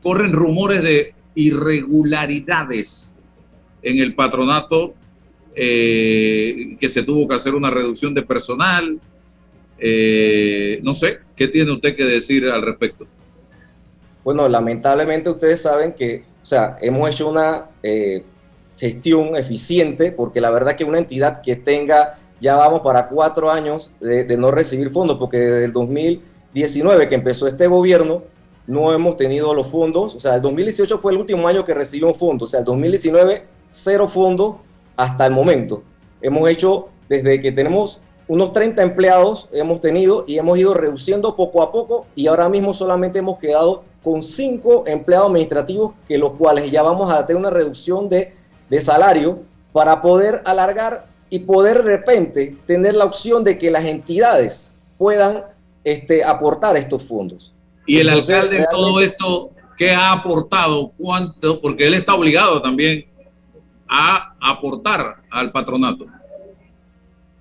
corren rumores de irregularidades en el patronato, eh, que se tuvo que hacer una reducción de personal. Eh, no sé, ¿qué tiene usted que decir al respecto? Bueno, lamentablemente ustedes saben que, o sea, hemos hecho una eh, gestión eficiente porque la verdad que una entidad que tenga, ya vamos para cuatro años de, no recibir fondos, porque desde el 2019 que empezó este gobierno, no hemos tenido los fondos, o sea, el 2018 fue el último año que recibimos fondos, o sea, el 2019 cero fondos hasta el momento. Hemos hecho, desde que tenemos unos 30 empleados, hemos tenido y hemos ido reduciendo poco a poco y ahora mismo solamente hemos quedado con cinco empleados administrativos, que los cuales ya vamos a tener una reducción de, de salario para poder alargar y poder de repente tener la opción de que las entidades puedan este, aportar estos fondos. Y el Entonces, alcalde en todo esto, ¿qué ha aportado? ¿Cuánto? Porque él está obligado también a aportar al patronato.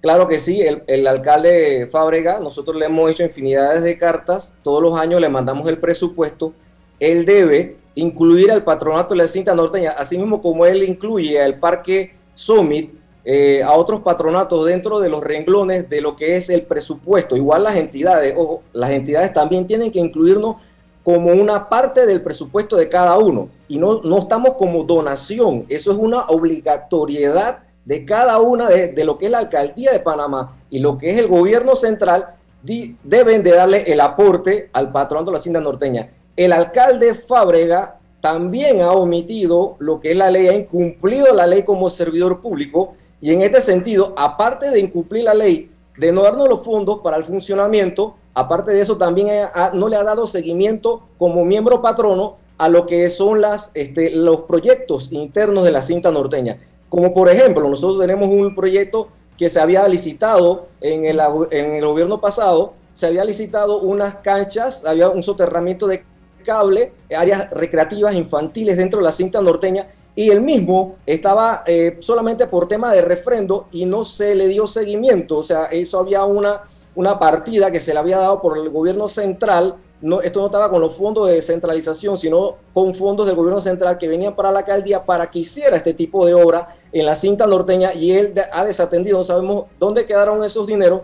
Claro que sí, el, alcalde Fábrega, nosotros le hemos hecho infinidades de cartas, todos los años le mandamos el presupuesto, él debe incluir al patronato de la cinta norteña, así mismo como él incluye al Parque Summit, eh, a otros patronatos dentro de los renglones de lo que es el presupuesto. Igual las entidades, ojo, las entidades también tienen que incluirnos como una parte del presupuesto de cada uno y no, no estamos como donación, eso es una obligatoriedad de cada una de, lo que es la alcaldía de Panamá y lo que es el gobierno central, deben de darle el aporte al patronato de la Hacienda Norteña. El alcalde Fábrega también ha omitido lo que es la ley, ha incumplido la ley como servidor público y en este sentido, aparte de incumplir la ley, de no darnos los fondos para el funcionamiento, aparte de eso también no le ha dado seguimiento como miembro patrono a lo que son este, los proyectos internos de la cinta norteña. Como por ejemplo, nosotros tenemos un proyecto que se había licitado en el, en el gobierno pasado, se había licitado unas canchas, había un soterramiento de cable, áreas recreativas infantiles dentro de la cinta norteña y el mismo estaba eh, solamente por tema de refrendo y no se le dio seguimiento, o sea, eso había una, una partida que se le había dado por el gobierno central, no, esto no estaba con los fondos de descentralización, sino con fondos del gobierno central que venían para la alcaldía para que hiciera este tipo de obra en la cinta norteña y él ha desatendido, no sabemos dónde quedaron esos dineros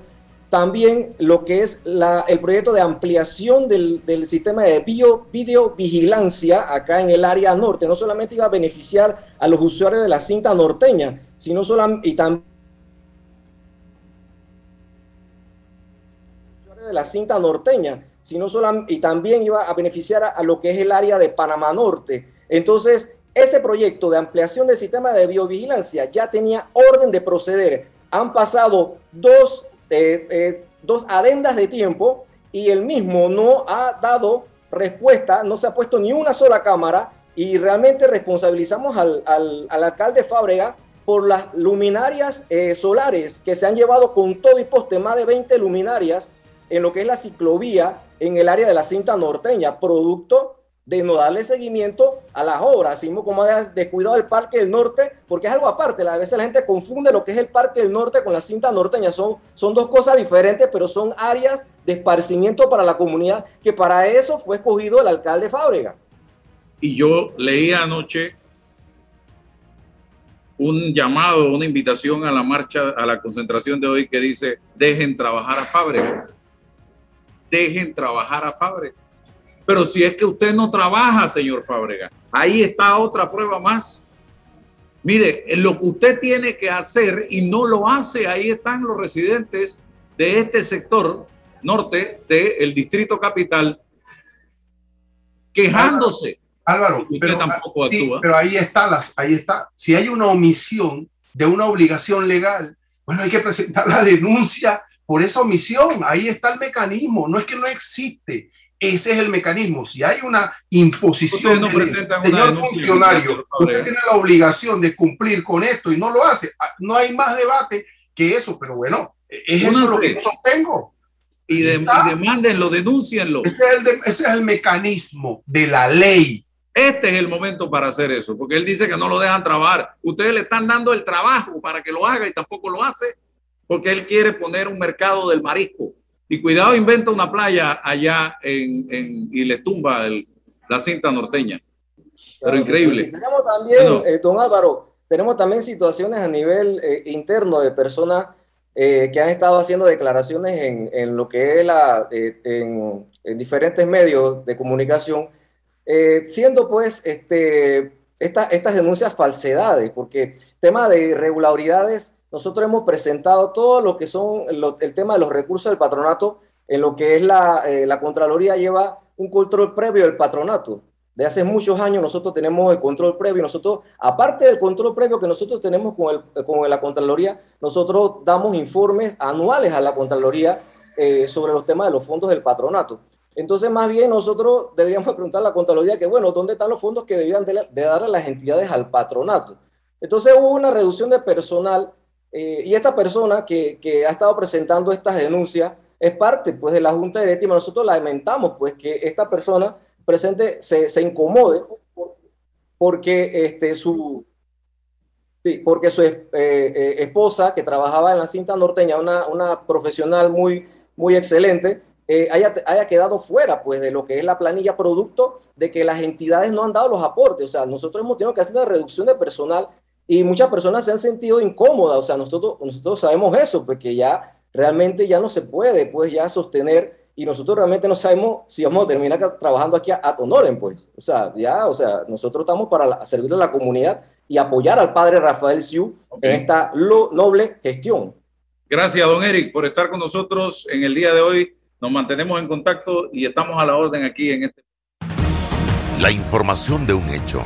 también lo que es el proyecto de ampliación del, sistema de bio, videovigilancia acá en el área norte. No solamente iba a beneficiar a los usuarios de la cinta norteña, sino solamente y de la cinta norteña, sino solamente y también iba a beneficiar a, lo que es el área de Panamá Norte. Entonces, ese proyecto de ampliación del sistema de biovigilancia ya tenía orden de proceder. Han pasado dos eh, eh, dos adendas de tiempo y el mismo no ha dado respuesta, no se ha puesto ni una sola cámara y realmente responsabilizamos al, al, alcalde Fábrega por las luminarias eh, solares que se han llevado con todo y poste, más de 20 luminarias en lo que es la ciclovía en el área de la cinta norteña, producto de no darle seguimiento a las obras, así como ha descuidado el Parque del Norte, porque es algo aparte, a veces la gente confunde lo que es el Parque del Norte con la cinta norteña, son, son dos cosas diferentes, pero son áreas de esparcimiento para la comunidad, que para eso fue escogido el alcalde Fábrega. Y yo leí anoche un llamado, una invitación a la marcha, a la concentración de hoy que dice, dejen trabajar a Fábrega, dejen trabajar a Fábrega pero si es que usted no trabaja, señor Fábrega, ahí está otra prueba más. Mire, lo que usted tiene que hacer y no lo hace, ahí están los residentes de este sector norte del distrito capital quejándose. Álvaro, pero, pero ahí está, las, ahí está. Si hay una omisión de una obligación legal, bueno, hay que presentar la denuncia por esa omisión. Ahí está el mecanismo. No es que no existe. Ese es el mecanismo. Si hay una imposición, no señor funcionario, usted tiene la obligación de cumplir con esto y no lo hace. Ah, no hay más debate que eso, pero bueno, es eso lo que yo sostengo. Y, de, demándenlo, denúncienlo. Ese es, el ese es el mecanismo de la ley. Este es el momento para hacer eso, porque él dice que no lo dejan trabajar. Ustedes le están dando el trabajo para que lo haga y tampoco lo hace, porque él quiere poner un mercado del marisco. Y cuidado, inventa una playa allá en, en y le tumba el, la cinta norteña. Pero increíble. tenemos también, eh, don Álvaro, tenemos también situaciones a nivel eh, interno de personas eh, que han estado haciendo declaraciones en, en lo que es la, en, en, diferentes medios de comunicación, siendo pues este, esta, estas denuncias falsedades, porque tema de irregularidades nosotros hemos presentado todo lo que son el tema de los recursos del patronato, en lo que es la, eh, la Contraloría lleva un control previo del patronato. De hace muchos años nosotros tenemos el control previo. Nosotros, aparte del control previo que nosotros tenemos con, el, con la Contraloría, nosotros damos informes anuales a la Contraloría eh, sobre los temas de los fondos del patronato. Entonces, más bien nosotros deberíamos preguntar a la Contraloría que, bueno, ¿dónde están los fondos que deberían de, de dar a las entidades al patronato? Entonces hubo una reducción de personal eh, y esta persona que, ha estado presentando estas denuncias es parte pues, de la Junta Directiva. Nosotros lamentamos pues, que esta persona presente se, se incomode porque, este, su, sí, porque su eh, eh, esposa, que trabajaba en la cinta norteña, una, una profesional muy, muy excelente, haya, haya, quedado fuera pues, de lo que es la planilla producto de que las entidades no han dado los aportes. O sea, nosotros hemos tenido que hacer una reducción de personal y muchas personas se han sentido incómodas, o sea, nosotros, nosotros sabemos eso, porque ya realmente ya no se puede, pues ya sostener, y nosotros realmente no sabemos si vamos a terminar trabajando aquí a, a Tonoren, pues. O sea, ya, o sea, nosotros estamos para servir a la comunidad y apoyar al padre Rafael Siu en esta noble gestión. Gracias, don Eric, por estar con nosotros en el día de hoy. Nos mantenemos en contacto y estamos a la orden aquí en este. La información de un hecho